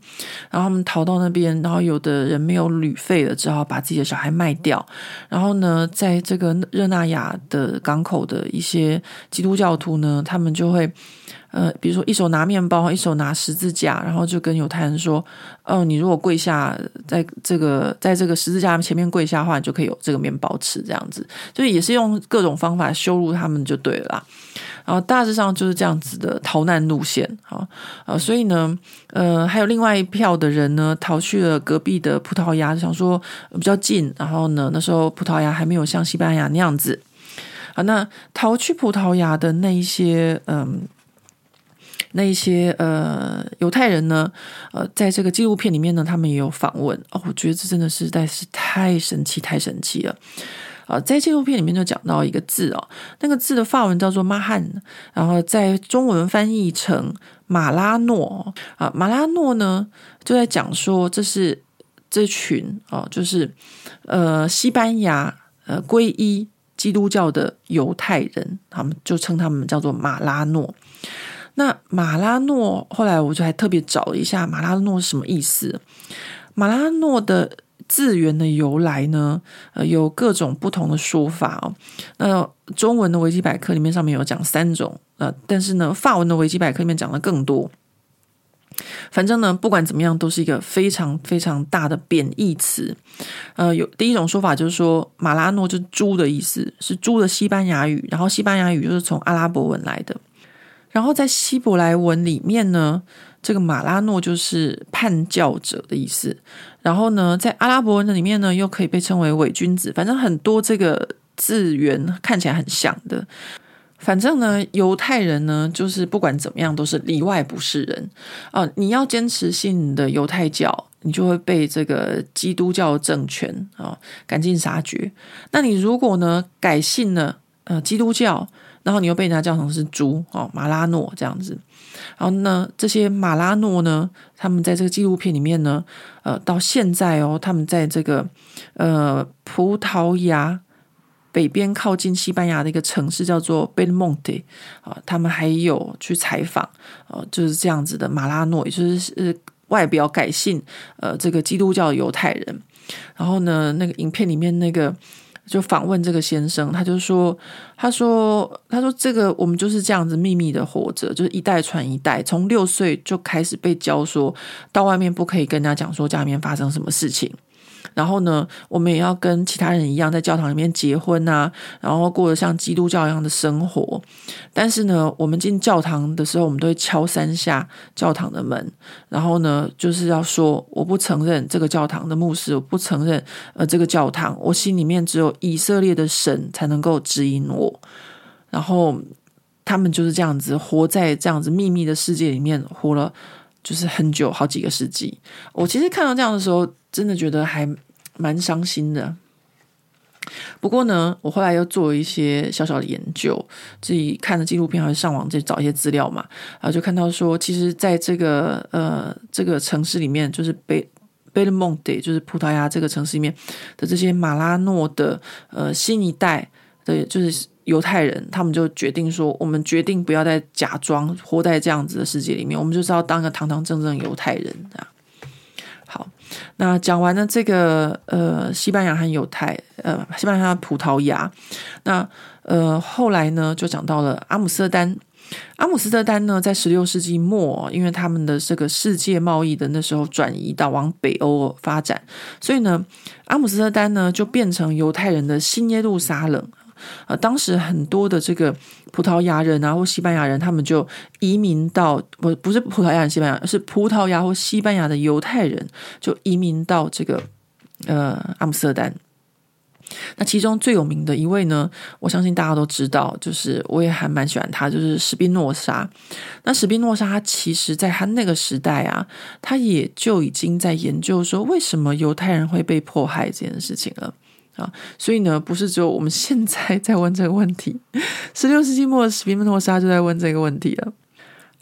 然后他们逃到那边，然后有的人没有旅费了，只好把自己的小孩卖掉。然后呢，在这个热那亚的港口的一些基督教徒呢，他们就会。呃，比如说一手拿面包，一手拿十字架，然后就跟犹太人说：“哦，你如果跪下，在这个在这个十字架前面跪下的话，你就可以有这个面包吃。”这样子，就也是用各种方法羞辱他们就对了。然后大致上就是这样子的逃难路线啊啊，所以呢，呃，还有另外一票的人呢，逃去了隔壁的葡萄牙，想说比较近。然后呢，那时候葡萄牙还没有像西班牙那样子啊。那逃去葡萄牙的那一些，嗯。那一些呃犹太人呢，呃，在这个纪录片里面呢，他们也有访问哦。我觉得这真的实在是太神奇，太神奇了啊！在纪录片里面就讲到一个字哦，那个字的法文叫做马汉，然后在中文翻译成马拉诺啊。马拉诺呢，就在讲说这是这群哦，就是呃西班牙呃皈依基督教的犹太人，他们就称他们叫做马拉诺。那马拉诺，后来我就还特别找了一下马拉诺是什么意思。马拉诺的字源的由来呢，呃，有各种不同的说法哦。那中文的维基百科里面上面有讲三种，呃，但是呢，法文的维基百科里面讲的更多。反正呢，不管怎么样，都是一个非常非常大的贬义词。呃，有第一种说法就是说，马拉诺就是猪的意思，是猪的西班牙语，然后西班牙语就是从阿拉伯文来的。然后在希伯来文里面呢，这个马拉诺就是叛教者的意思。然后呢，在阿拉伯文的里面呢，又可以被称为伪君子。反正很多这个字源看起来很像的。反正呢，犹太人呢，就是不管怎么样都是里外不是人啊。你要坚持信的犹太教，你就会被这个基督教政权啊赶尽杀绝。那你如果呢改信了呃基督教，然后你又被人家叫成是猪哦，马拉诺这样子。然后呢，这些马拉诺呢，他们在这个纪录片里面呢，呃，到现在哦，他们在这个呃葡萄牙北边靠近西班牙的一个城市叫做贝勒蒙特啊，他们还有去采访，呃，就是这样子的马拉诺，也就是呃外表改信呃这个基督教犹太人。然后呢，那个影片里面那个。就访问这个先生，他就说：“他说，他说，这个我们就是这样子秘密的活着，就是一代传一代，从六岁就开始被教说，到外面不可以跟人家讲说家里面发生什么事情。”然后呢，我们也要跟其他人一样，在教堂里面结婚啊，然后过得像基督教一样的生活。但是呢，我们进教堂的时候，我们都会敲三下教堂的门，然后呢，就是要说我不承认这个教堂的牧师，我不承认呃这个教堂，我心里面只有以色列的神才能够指引我。然后他们就是这样子活在这样子秘密的世界里面，活了就是很久，好几个世纪。我其实看到这样的时候。真的觉得还蛮伤心的。不过呢，我后来又做了一些小小的研究，自己看了纪录片，还是上网再找一些资料嘛，然后就看到说，其实在这个呃这个城市里面，就是贝贝勒蒙德，就是葡萄牙这个城市里面的这些马拉诺的呃新一代的，就是犹太人，他们就决定说，我们决定不要再假装活在这样子的世界里面，我们就是要当个堂堂正正的犹太人啊。好，那讲完了这个呃西班牙和犹太，呃西班牙和葡萄牙，那呃后来呢就讲到了阿姆斯特丹。阿姆斯特丹呢，在十六世纪末，因为他们的这个世界贸易的那时候转移到往北欧发展，所以呢，阿姆斯特丹呢就变成犹太人的新耶路撒冷。呃，当时很多的这个葡萄牙人啊，或西班牙人，他们就移民到不不是葡萄牙人、西班牙，是葡萄牙或西班牙的犹太人，就移民到这个呃阿姆斯特丹。那其中最有名的一位呢，我相信大家都知道，就是我也还蛮喜欢他，就是史宾诺莎。那史宾诺莎他其实在他那个时代啊，他也就已经在研究说，为什么犹太人会被迫害这件事情了啊。所以呢，不是只有我们现在在问这个问题，十六世纪末的史宾诺莎就在问这个问题了。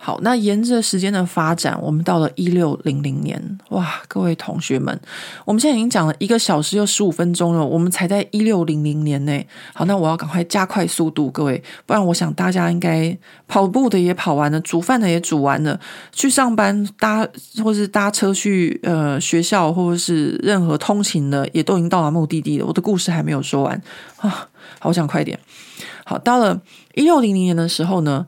好，那沿着时间的发展，我们到了一六零零年，哇，各位同学们，我们现在已经讲了一个小时又十五分钟了，我们才在一六零零年呢。好，那我要赶快加快速度，各位，不然我想大家应该跑步的也跑完了，煮饭的也煮完了，去上班搭或是搭车去呃学校或者是任何通勤的，也都已经到达目的地了。我的故事还没有说完啊，好，我想快点。好，到了一六零零年的时候呢。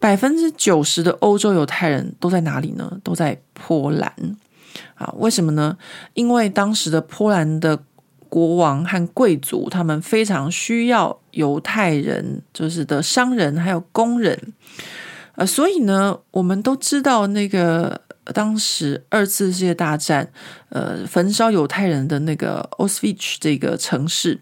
百分之九十的欧洲犹太人都在哪里呢？都在波兰啊？为什么呢？因为当时的波兰的国王和贵族，他们非常需要犹太人，就是的商人还有工人。呃，所以呢，我们都知道那个当时二次世界大战，呃，焚烧犹太人的那个 OSVICH 这个城市，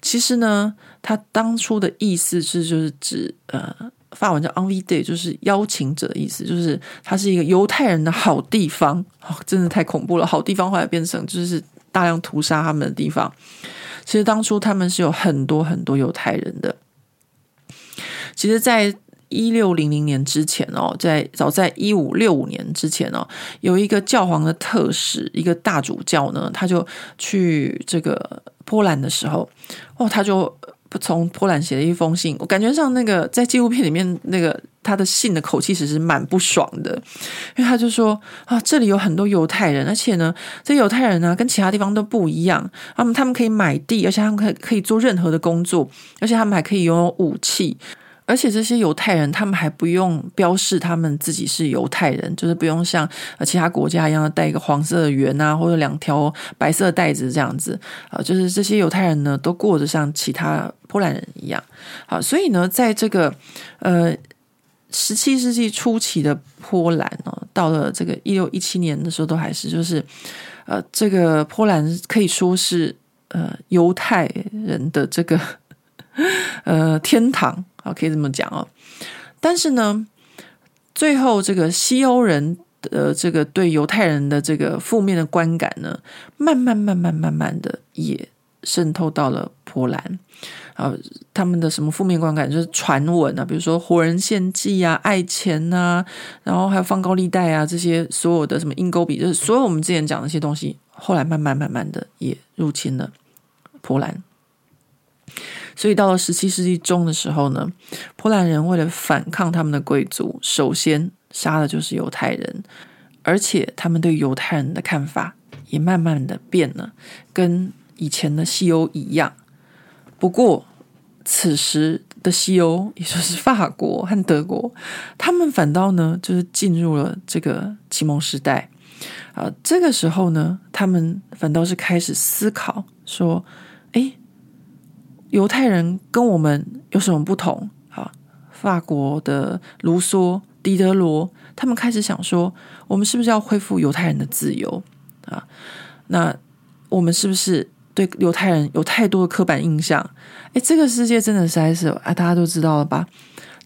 其实呢，他当初的意思是就是指呃。法文叫 o n v i d a y 就是邀请者的意思，就是它是一个犹太人的好地方。哦，真的太恐怖了！好地方后来变成就是大量屠杀他们的地方。其实当初他们是有很多很多犹太人的。其实，在一六零零年之前哦，在早在一五六五年之前哦，有一个教皇的特使，一个大主教呢，他就去这个波兰的时候，哦，他就。从波兰写的一封信，我感觉上那个在纪录片里面那个他的信的口气其实蛮不爽的，因为他就说啊，这里有很多犹太人，而且呢，这犹太人呢跟其他地方都不一样，他们他们可以买地，而且他们可以可以做任何的工作，而且他们还可以拥有武器。而且这些犹太人，他们还不用标示他们自己是犹太人，就是不用像其他国家一样带一个黄色的圆啊，或者两条白色的带子这样子啊。就是这些犹太人呢，都过着像其他波兰人一样。好，所以呢，在这个呃十七世纪初期的波兰呢，到了这个一六一七年的时候，都还是就是呃，这个波兰可以说是呃犹太人的这个呃天堂。啊，可以这么讲哦。但是呢，最后这个西欧人的这个对犹太人的这个负面的观感呢，慢慢慢慢慢慢的也渗透到了波兰啊。他们的什么负面观感就是传闻啊，比如说活人献祭啊、爱钱啊，然后还有放高利贷啊，这些所有的什么阴沟比，就是所有我们之前讲的这些东西，后来慢慢慢慢的也入侵了波兰。所以到了十七世纪中的时候呢，波兰人为了反抗他们的贵族，首先杀的就是犹太人，而且他们对犹太人的看法也慢慢的变了，跟以前的西欧一样。不过，此时的西欧，也就是法国和德国，他们反倒呢，就是进入了这个启蒙时代啊。这个时候呢，他们反倒是开始思考说，诶。犹太人跟我们有什么不同？啊，法国的卢梭、狄德罗，他们开始想说，我们是不是要恢复犹太人的自由啊？那我们是不是对犹太人有太多的刻板印象？哎，这个世界真的实在是啊，大家都知道了吧？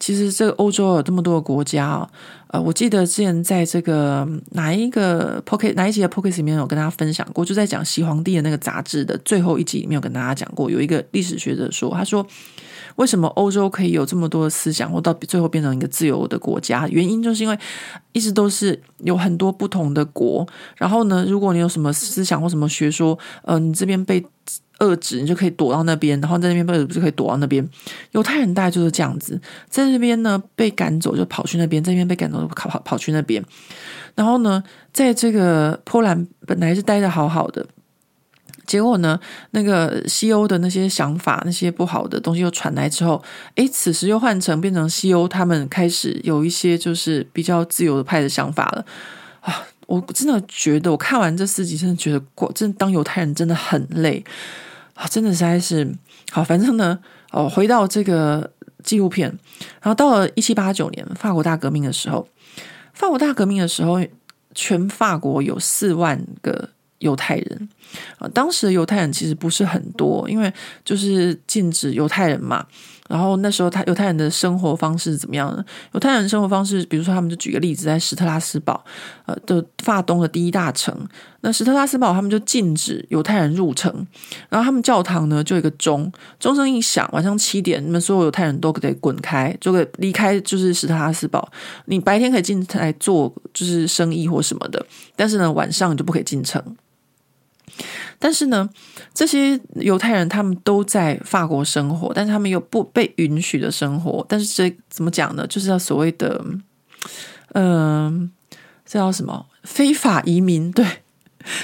其实这个欧洲有这么多的国家啊，呃，我记得之前在这个哪一个 Pocket 哪一集的 Pocket 里面有跟大家分享过，就在讲西皇帝的那个杂志的最后一集里面有跟大家讲过，有一个历史学者说，他说为什么欧洲可以有这么多的思想，或到最后变成一个自由的国家？原因就是因为一直都是有很多不同的国，然后呢，如果你有什么思想或什么学说，呃，你这边被遏制，你就可以躲到那边，然后在那边被就可以躲到那边。犹太人大概就是这样子，在那边呢被赶走就跑去那边，在那边被赶走就跑跑跑去那边。然后呢，在这个波兰本来是待得好好的。结果呢，那个西欧的那些想法、那些不好的东西又传来之后，诶，此时又换成变成西欧，他们开始有一些就是比较自由的派的想法了啊！我真的觉得，我看完这四集，真的觉得过，真的当犹太人真的很累啊！真的实在是好，反正呢，哦，回到这个纪录片，然后到了一七八九年法国大革命的时候，法国大革命的时候，全法国有四万个。犹太人啊，当时的犹太人其实不是很多，因为就是禁止犹太人嘛。然后那时候他犹太人的生活方式是怎么样呢？犹太人生活方式，比如说他们就举个例子，在史特拉斯堡，呃的法东的第一大城，那史特拉斯堡他们就禁止犹太人入城，然后他们教堂呢就有一个钟，钟声一响，晚上七点，你们所有犹太人都得滚开，就给离开，就是史特拉斯堡。你白天可以进来做就是生意或什么的，但是呢晚上你就不可以进城。但是呢，这些犹太人他们都在法国生活，但是他们有不被允许的生活。但是这怎么讲呢？就是要所谓的，嗯、呃，这叫什么？非法移民？对，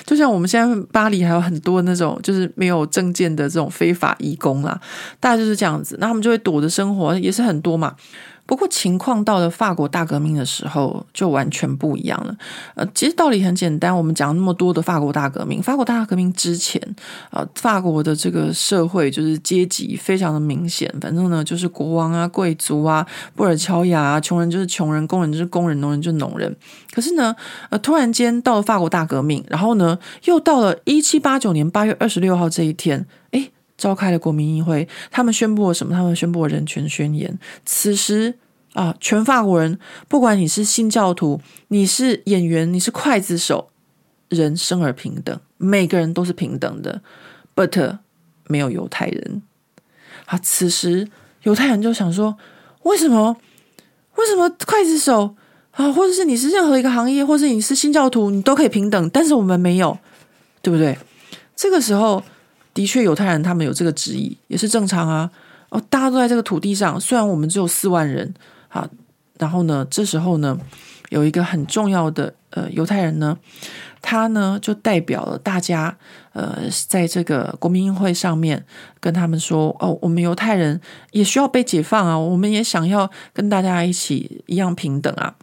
就像我们现在巴黎还有很多那种就是没有证件的这种非法移工啦，大概就是这样子。那他们就会躲着生活，也是很多嘛。不过情况到了法国大革命的时候就完全不一样了。呃，其实道理很简单，我们讲那么多的法国大革命，法国大革命之前啊，法国的这个社会就是阶级非常的明显，反正呢就是国王啊、贵族啊、布尔乔亚啊，穷人就是穷人，工人就是工人，农人就是农人。可是呢，呃，突然间到了法国大革命，然后呢又到了一七八九年八月二十六号这一天，召开了国民议会，他们宣布了什么？他们宣布了人权宣言。此时啊，全法国人，不管你是新教徒，你是演员，你是刽子手，人生而平等，每个人都是平等的。But 没有犹太人。啊，此时犹太人就想说：为什么？为什么刽子手啊，或者是你是任何一个行业，或者是你是新教徒，你都可以平等，但是我们没有，对不对？这个时候。的确，犹太人他们有这个质疑，也是正常啊。哦，大家都在这个土地上，虽然我们只有四万人，好，然后呢，这时候呢，有一个很重要的呃犹太人呢，他呢就代表了大家，呃，在这个国民议会上面跟他们说，哦，我们犹太人也需要被解放啊，我们也想要跟大家一起一样平等啊。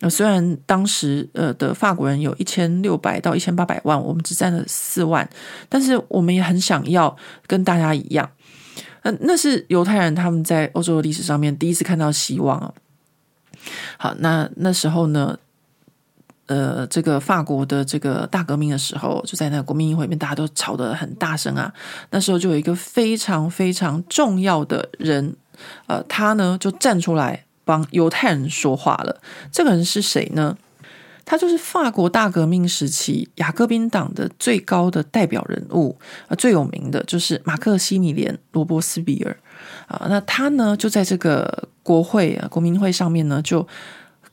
那虽然当时呃的法国人有一千六百到一千八百万，我们只占了四万，但是我们也很想要跟大家一样。呃，那是犹太人他们在欧洲的历史上面第一次看到希望啊。好，那那时候呢，呃，这个法国的这个大革命的时候，就在那个国民议会里面，大家都吵得很大声啊。那时候就有一个非常非常重要的人，呃，他呢就站出来。帮犹太人说话了，这个人是谁呢？他就是法国大革命时期雅各宾党的最高的代表人物啊，最有名的就是马克西米连·罗伯斯比尔啊。那他呢，就在这个国会啊，国民会上面呢，就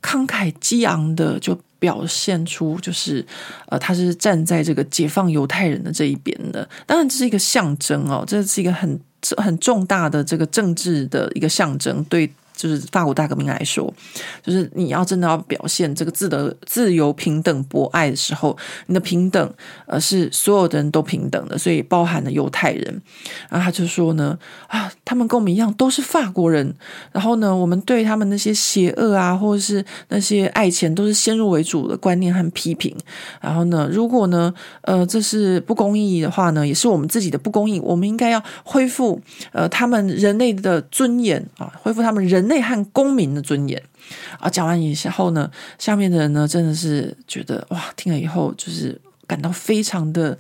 慷慨激昂的就表现出，就是呃，他是站在这个解放犹太人的这一边的。当然，这是一个象征哦，这是一个很很重大的这个政治的一个象征，对。就是法国大革命来说，就是你要真的要表现这个自的自由、平等、博爱的时候，你的平等呃是所有的人都平等的，所以包含了犹太人。然后他就说呢，啊，他们跟我们一样都是法国人，然后呢，我们对他们那些邪恶啊，或者是那些爱钱都是先入为主的观念和批评。然后呢，如果呢，呃，这是不公义的话呢，也是我们自己的不公义，我们应该要恢复呃他们人类的尊严啊，恢复他们人。内涵公民的尊严啊！讲完以后呢，下面的人呢，真的是觉得哇，听了以后就是感到非常的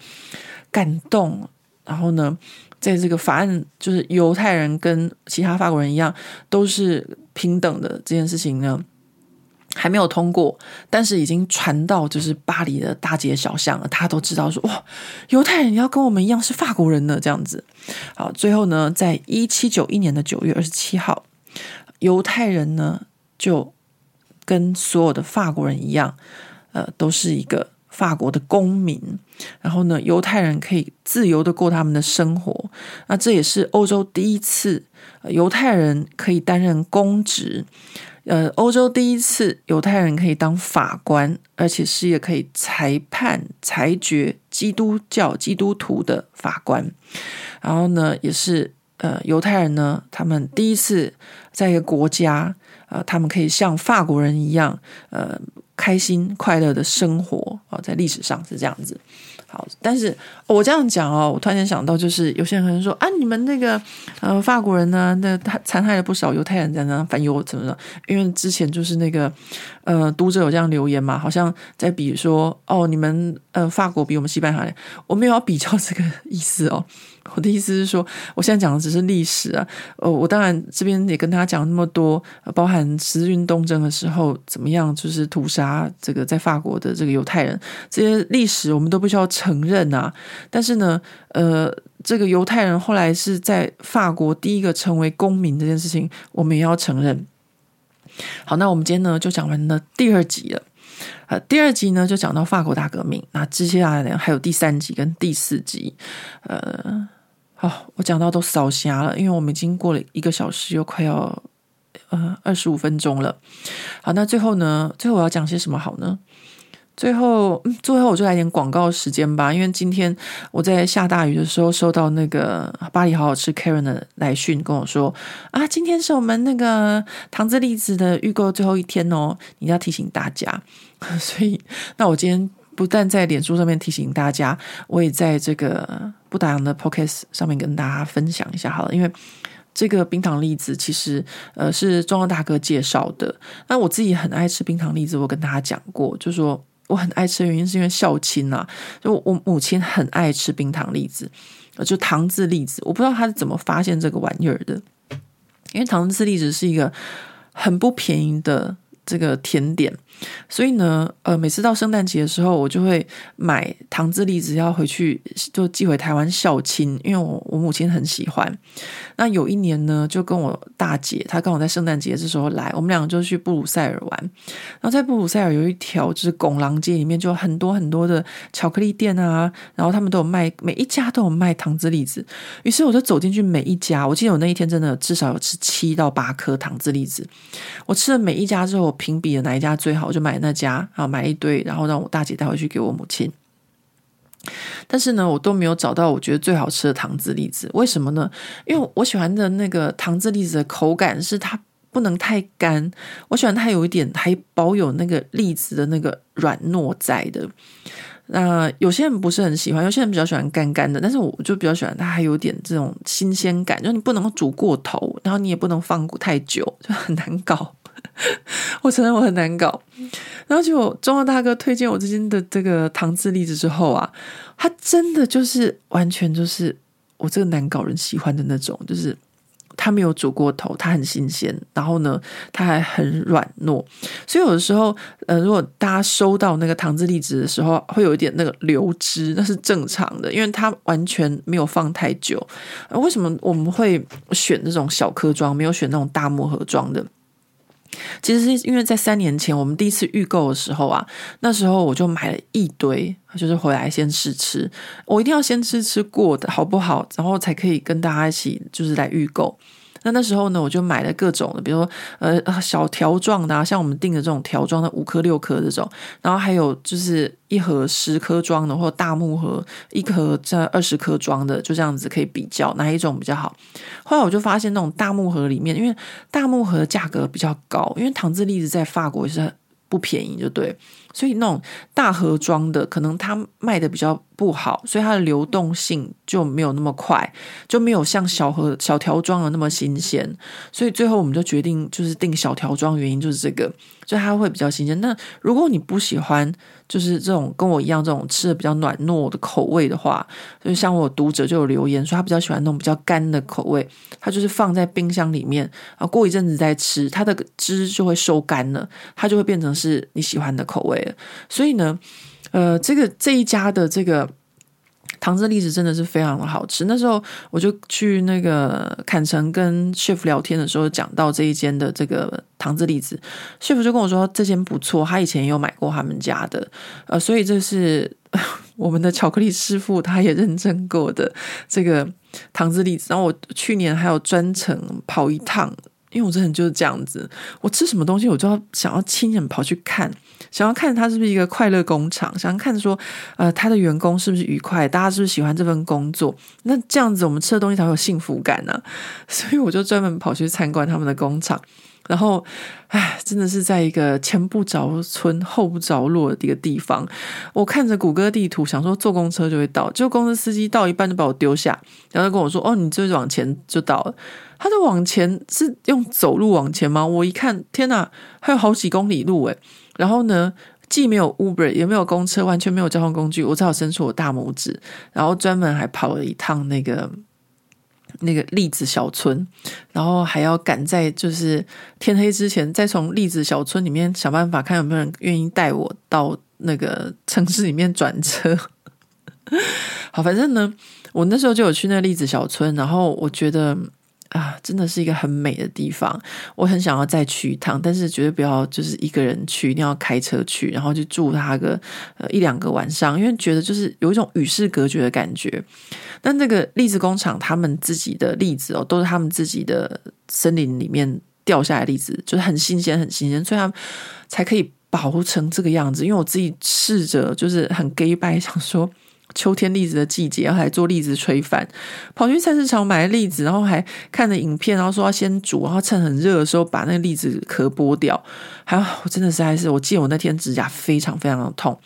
感动。然后呢，在这个法案，就是犹太人跟其他法国人一样都是平等的这件事情呢，还没有通过，但是已经传到就是巴黎的大街小巷了，他都知道说哇，犹太人要跟我们一样是法国人呢，这样子。好，最后呢，在一七九一年的九月二十七号。犹太人呢，就跟所有的法国人一样，呃，都是一个法国的公民，然后呢，犹太人可以自由的过他们的生活。那这也是欧洲第一次犹太人可以担任公职，呃，欧洲第一次犹太人可以当法官，而且是也可以裁判裁决基督教基督徒的法官。然后呢，也是呃，犹太人呢，他们第一次在一个国家，呃，他们可以像法国人一样，呃。开心快乐的生活啊，在历史上是这样子。好，但是我这样讲哦，我突然间想到，就是有些人可能说啊，你们那个呃法国人呢，那他残害了不少犹太人在那反犹怎么的？因为之前就是那个呃读者有这样留言嘛，好像在比如说哦，你们呃法国比我们西班牙，我没有要比较这个意思哦。我的意思是说，我现在讲的只是历史啊。呃，我当然这边也跟大家讲那么多，包含十字军东征的时候怎么样，就是屠杀这个在法国的这个犹太人，这些历史我们都必须要承认啊。但是呢，呃，这个犹太人后来是在法国第一个成为公民这件事情，我们也要承认。好，那我们今天呢就讲完了第二集了。呃，第二集呢就讲到法国大革命，那接下来呢还有第三集跟第四集，呃。好，我讲到都扫瞎了，因为我们已经过了一个小时，又快要呃二十五分钟了。好，那最后呢，最后我要讲些什么好呢？最后，最后我就来点广告时间吧。因为今天我在下大雨的时候，收到那个巴黎好好吃 Karen 的来讯，跟我说啊，今天是我们那个糖渍栗子的预购最后一天哦，你要提醒大家。所以，那我今天。不但在脸书上面提醒大家，我也在这个不打烊的 Podcast 上面跟大家分享一下好了。因为这个冰糖栗子其实呃是庄庄大哥介绍的。那我自己很爱吃冰糖栗子，我跟大家讲过，就说我很爱吃的原因是因为孝亲啊，就我母亲很爱吃冰糖栗子，就糖渍栗子。我不知道他是怎么发现这个玩意儿的，因为糖渍栗子是一个很不便宜的。这个甜点，所以呢，呃，每次到圣诞节的时候，我就会买糖渍栗子，要回去就寄回台湾孝亲，因为我我母亲很喜欢。那有一年呢，就跟我大姐，她刚好在圣诞节这时候来，我们两个就去布鲁塞尔玩。然后在布鲁塞尔有一条就是拱廊街，里面就很多很多的巧克力店啊，然后他们都有卖，每一家都有卖糖渍栗子。于是我就走进去每一家，我记得我那一天真的至少有吃七到八颗糖渍栗子。我吃了每一家之后。我评比了哪一家最好，我就买那家啊，买一堆，然后让我大姐带回去给我母亲。但是呢，我都没有找到我觉得最好吃的糖渍栗子。为什么呢？因为我喜欢的那个糖渍栗子的口感是它不能太干，我喜欢它有一点还保有那个栗子的那个软糯在的。那有些人不是很喜欢，有些人比较喜欢干干的，但是我就比较喜欢它还有点这种新鲜感，就你不能煮过头，然后你也不能放太久，就很难搞。我承认我很难搞，然后结果庄庄大哥推荐我这间的这个糖渍栗子之后啊，它真的就是完全就是我这个难搞人喜欢的那种，就是它没有煮过头，它很新鲜，然后呢，它还很软糯，所以有的时候，呃，如果大家收到那个糖渍栗子的时候，会有一点那个流汁，那是正常的，因为它完全没有放太久。为什么我们会选这种小颗装，没有选那种大木盒装的？其实是因为在三年前我们第一次预购的时候啊，那时候我就买了一堆，就是回来先试吃，我一定要先吃吃过的好不好，然后才可以跟大家一起就是来预购。那那时候呢，我就买了各种的，比如说呃小条状的啊，像我们订的这种条状的五颗六颗这种，然后还有就是一盒十颗装的，或大木盒一盒这二十颗装的，就这样子可以比较哪一种比较好。后来我就发现那种大木盒里面，因为大木盒的价格比较高，因为糖渍栗子在法国也是很不便宜，就对。所以那种大盒装的，可能它卖的比较不好，所以它的流动性就没有那么快，就没有像小盒小条装的那么新鲜。所以最后我们就决定就是订小条装，原因就是这个，所以它会比较新鲜。那如果你不喜欢，就是这种跟我一样这种吃的比较软糯的口味的话，就像我读者就有留言说他比较喜欢那种比较干的口味，他就是放在冰箱里面啊，过一阵子再吃，它的汁就会收干了，它就会变成是你喜欢的口味所以呢，呃，这个这一家的这个糖渍栗子真的是非常的好吃。那时候我就去那个坎城跟 chef 聊天的时候，讲到这一间的这个糖渍栗子，chef 就跟我说这间不错，他以前也有买过他们家的，呃，所以这是 我们的巧克力师傅他也认证过的这个糖渍栗子。然后我去年还有专程跑一趟。因为我真的就是这样子，我吃什么东西，我就要想要亲眼跑去看，想要看他是不是一个快乐工厂，想要看说，呃，他的员工是不是愉快，大家是不是喜欢这份工作，那这样子我们吃的东西才有幸福感呢、所以我就专门跑去参观他们的工厂。然后，唉，真的是在一个前不着村后不着落的一个地方。我看着谷歌地图，想说坐公车就会到，结果公车司机到一半就把我丢下，然后跟我说：“哦，你就往前就到了。”他的往前是用走路往前吗？我一看，天哪，还有好几公里路诶。然后呢，既没有 Uber，也没有公车，完全没有交通工具，我只好伸出我大拇指，然后专门还跑了一趟那个。那个栗子小村，然后还要赶在就是天黑之前，再从栗子小村里面想办法看有没有人愿意带我到那个城市里面转车。好，反正呢，我那时候就有去那栗子小村，然后我觉得。啊，真的是一个很美的地方，我很想要再去一趟，但是绝对不要就是一个人去，一定要开车去，然后就住它个呃一两个晚上，因为觉得就是有一种与世隔绝的感觉。但那个栗子工厂，他们自己的栗子哦，都是他们自己的森林里面掉下来的栗子，就是很新鲜，很新鲜，所以他们才可以保护成这个样子。因为我自己试着就是很假掰，想说。秋天栗子的季节，然后还做栗子炊饭，跑去菜市场买栗子，然后还看着影片，然后说要先煮，然后趁很热的时候把那个栗子壳剥掉。还有，我真的实在是，我记得我那天指甲非常非常的痛，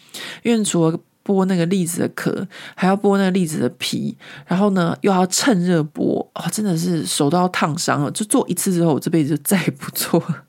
因为除了剥那个栗子的壳，还要剥那个栗子的皮，然后呢又要趁热剥，啊、哦，真的是手都要烫伤了。就做一次之后，我这辈子就再也不做了。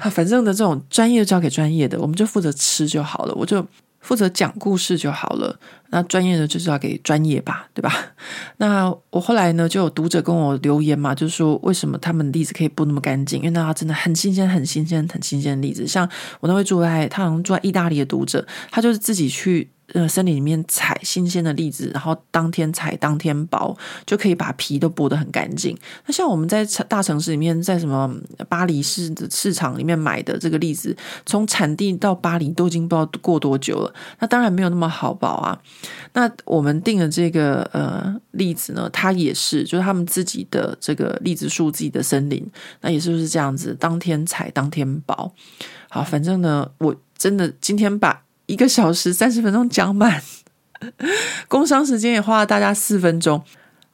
反正的这种专业交给专业的，我们就负责吃就好了，我就。负责讲故事就好了，那专业的就是要给专业吧，对吧？那我后来呢，就有读者跟我留言嘛，就是说为什么他们的例子可以不那么干净？因为那他真的很新鲜、很新鲜、很新鲜的例子。像我那位住在他好像住在意大利的读者，他就是自己去。呃，森林里面采新鲜的栗子，然后当天采当天剥，就可以把皮都剥得很干净。那像我们在大城市里面，在什么巴黎市的市场里面买的这个栗子，从产地到巴黎都已经不知道过多久了。那当然没有那么好剥啊。那我们订的这个呃栗子呢，它也是，就是他们自己的这个栗子树自己的森林，那也是不是这样子，当天采当天剥。好，反正呢，我真的今天把。一个小时三十分钟讲满，工商时间也花了大家四分钟。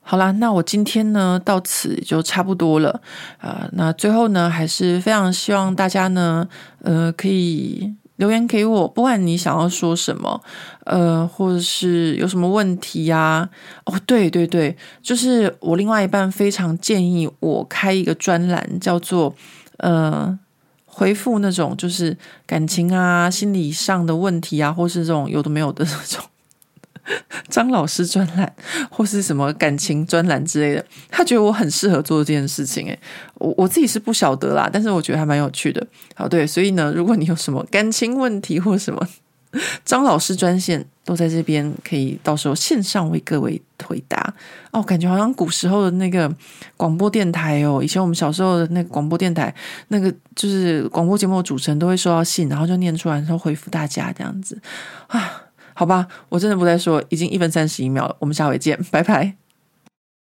好啦，那我今天呢到此就差不多了啊、呃。那最后呢，还是非常希望大家呢，呃，可以留言给我，不管你想要说什么，呃，或者是有什么问题呀、哦，对对对，就是我另外一半非常建议我开一个专栏，叫做呃。回复那种就是感情啊、心理上的问题啊，或是这种有的没有的那种张老师专栏，或是什么感情专栏之类的，他觉得我很适合做这件事情。诶，我我自己是不晓得啦，但是我觉得还蛮有趣的。好，对，所以呢，如果你有什么感情问题或什么，张老师专线都在这边，可以到时候线上为各位回答哦。感觉好像古时候的那个广播电台哦，以前我们小时候的那个广播电台，那个就是广播节目的主持人都会收到信，然后就念出来，然后回复大家这样子啊。好吧，我真的不再说，已经一分三十一秒了，我们下回见，拜拜。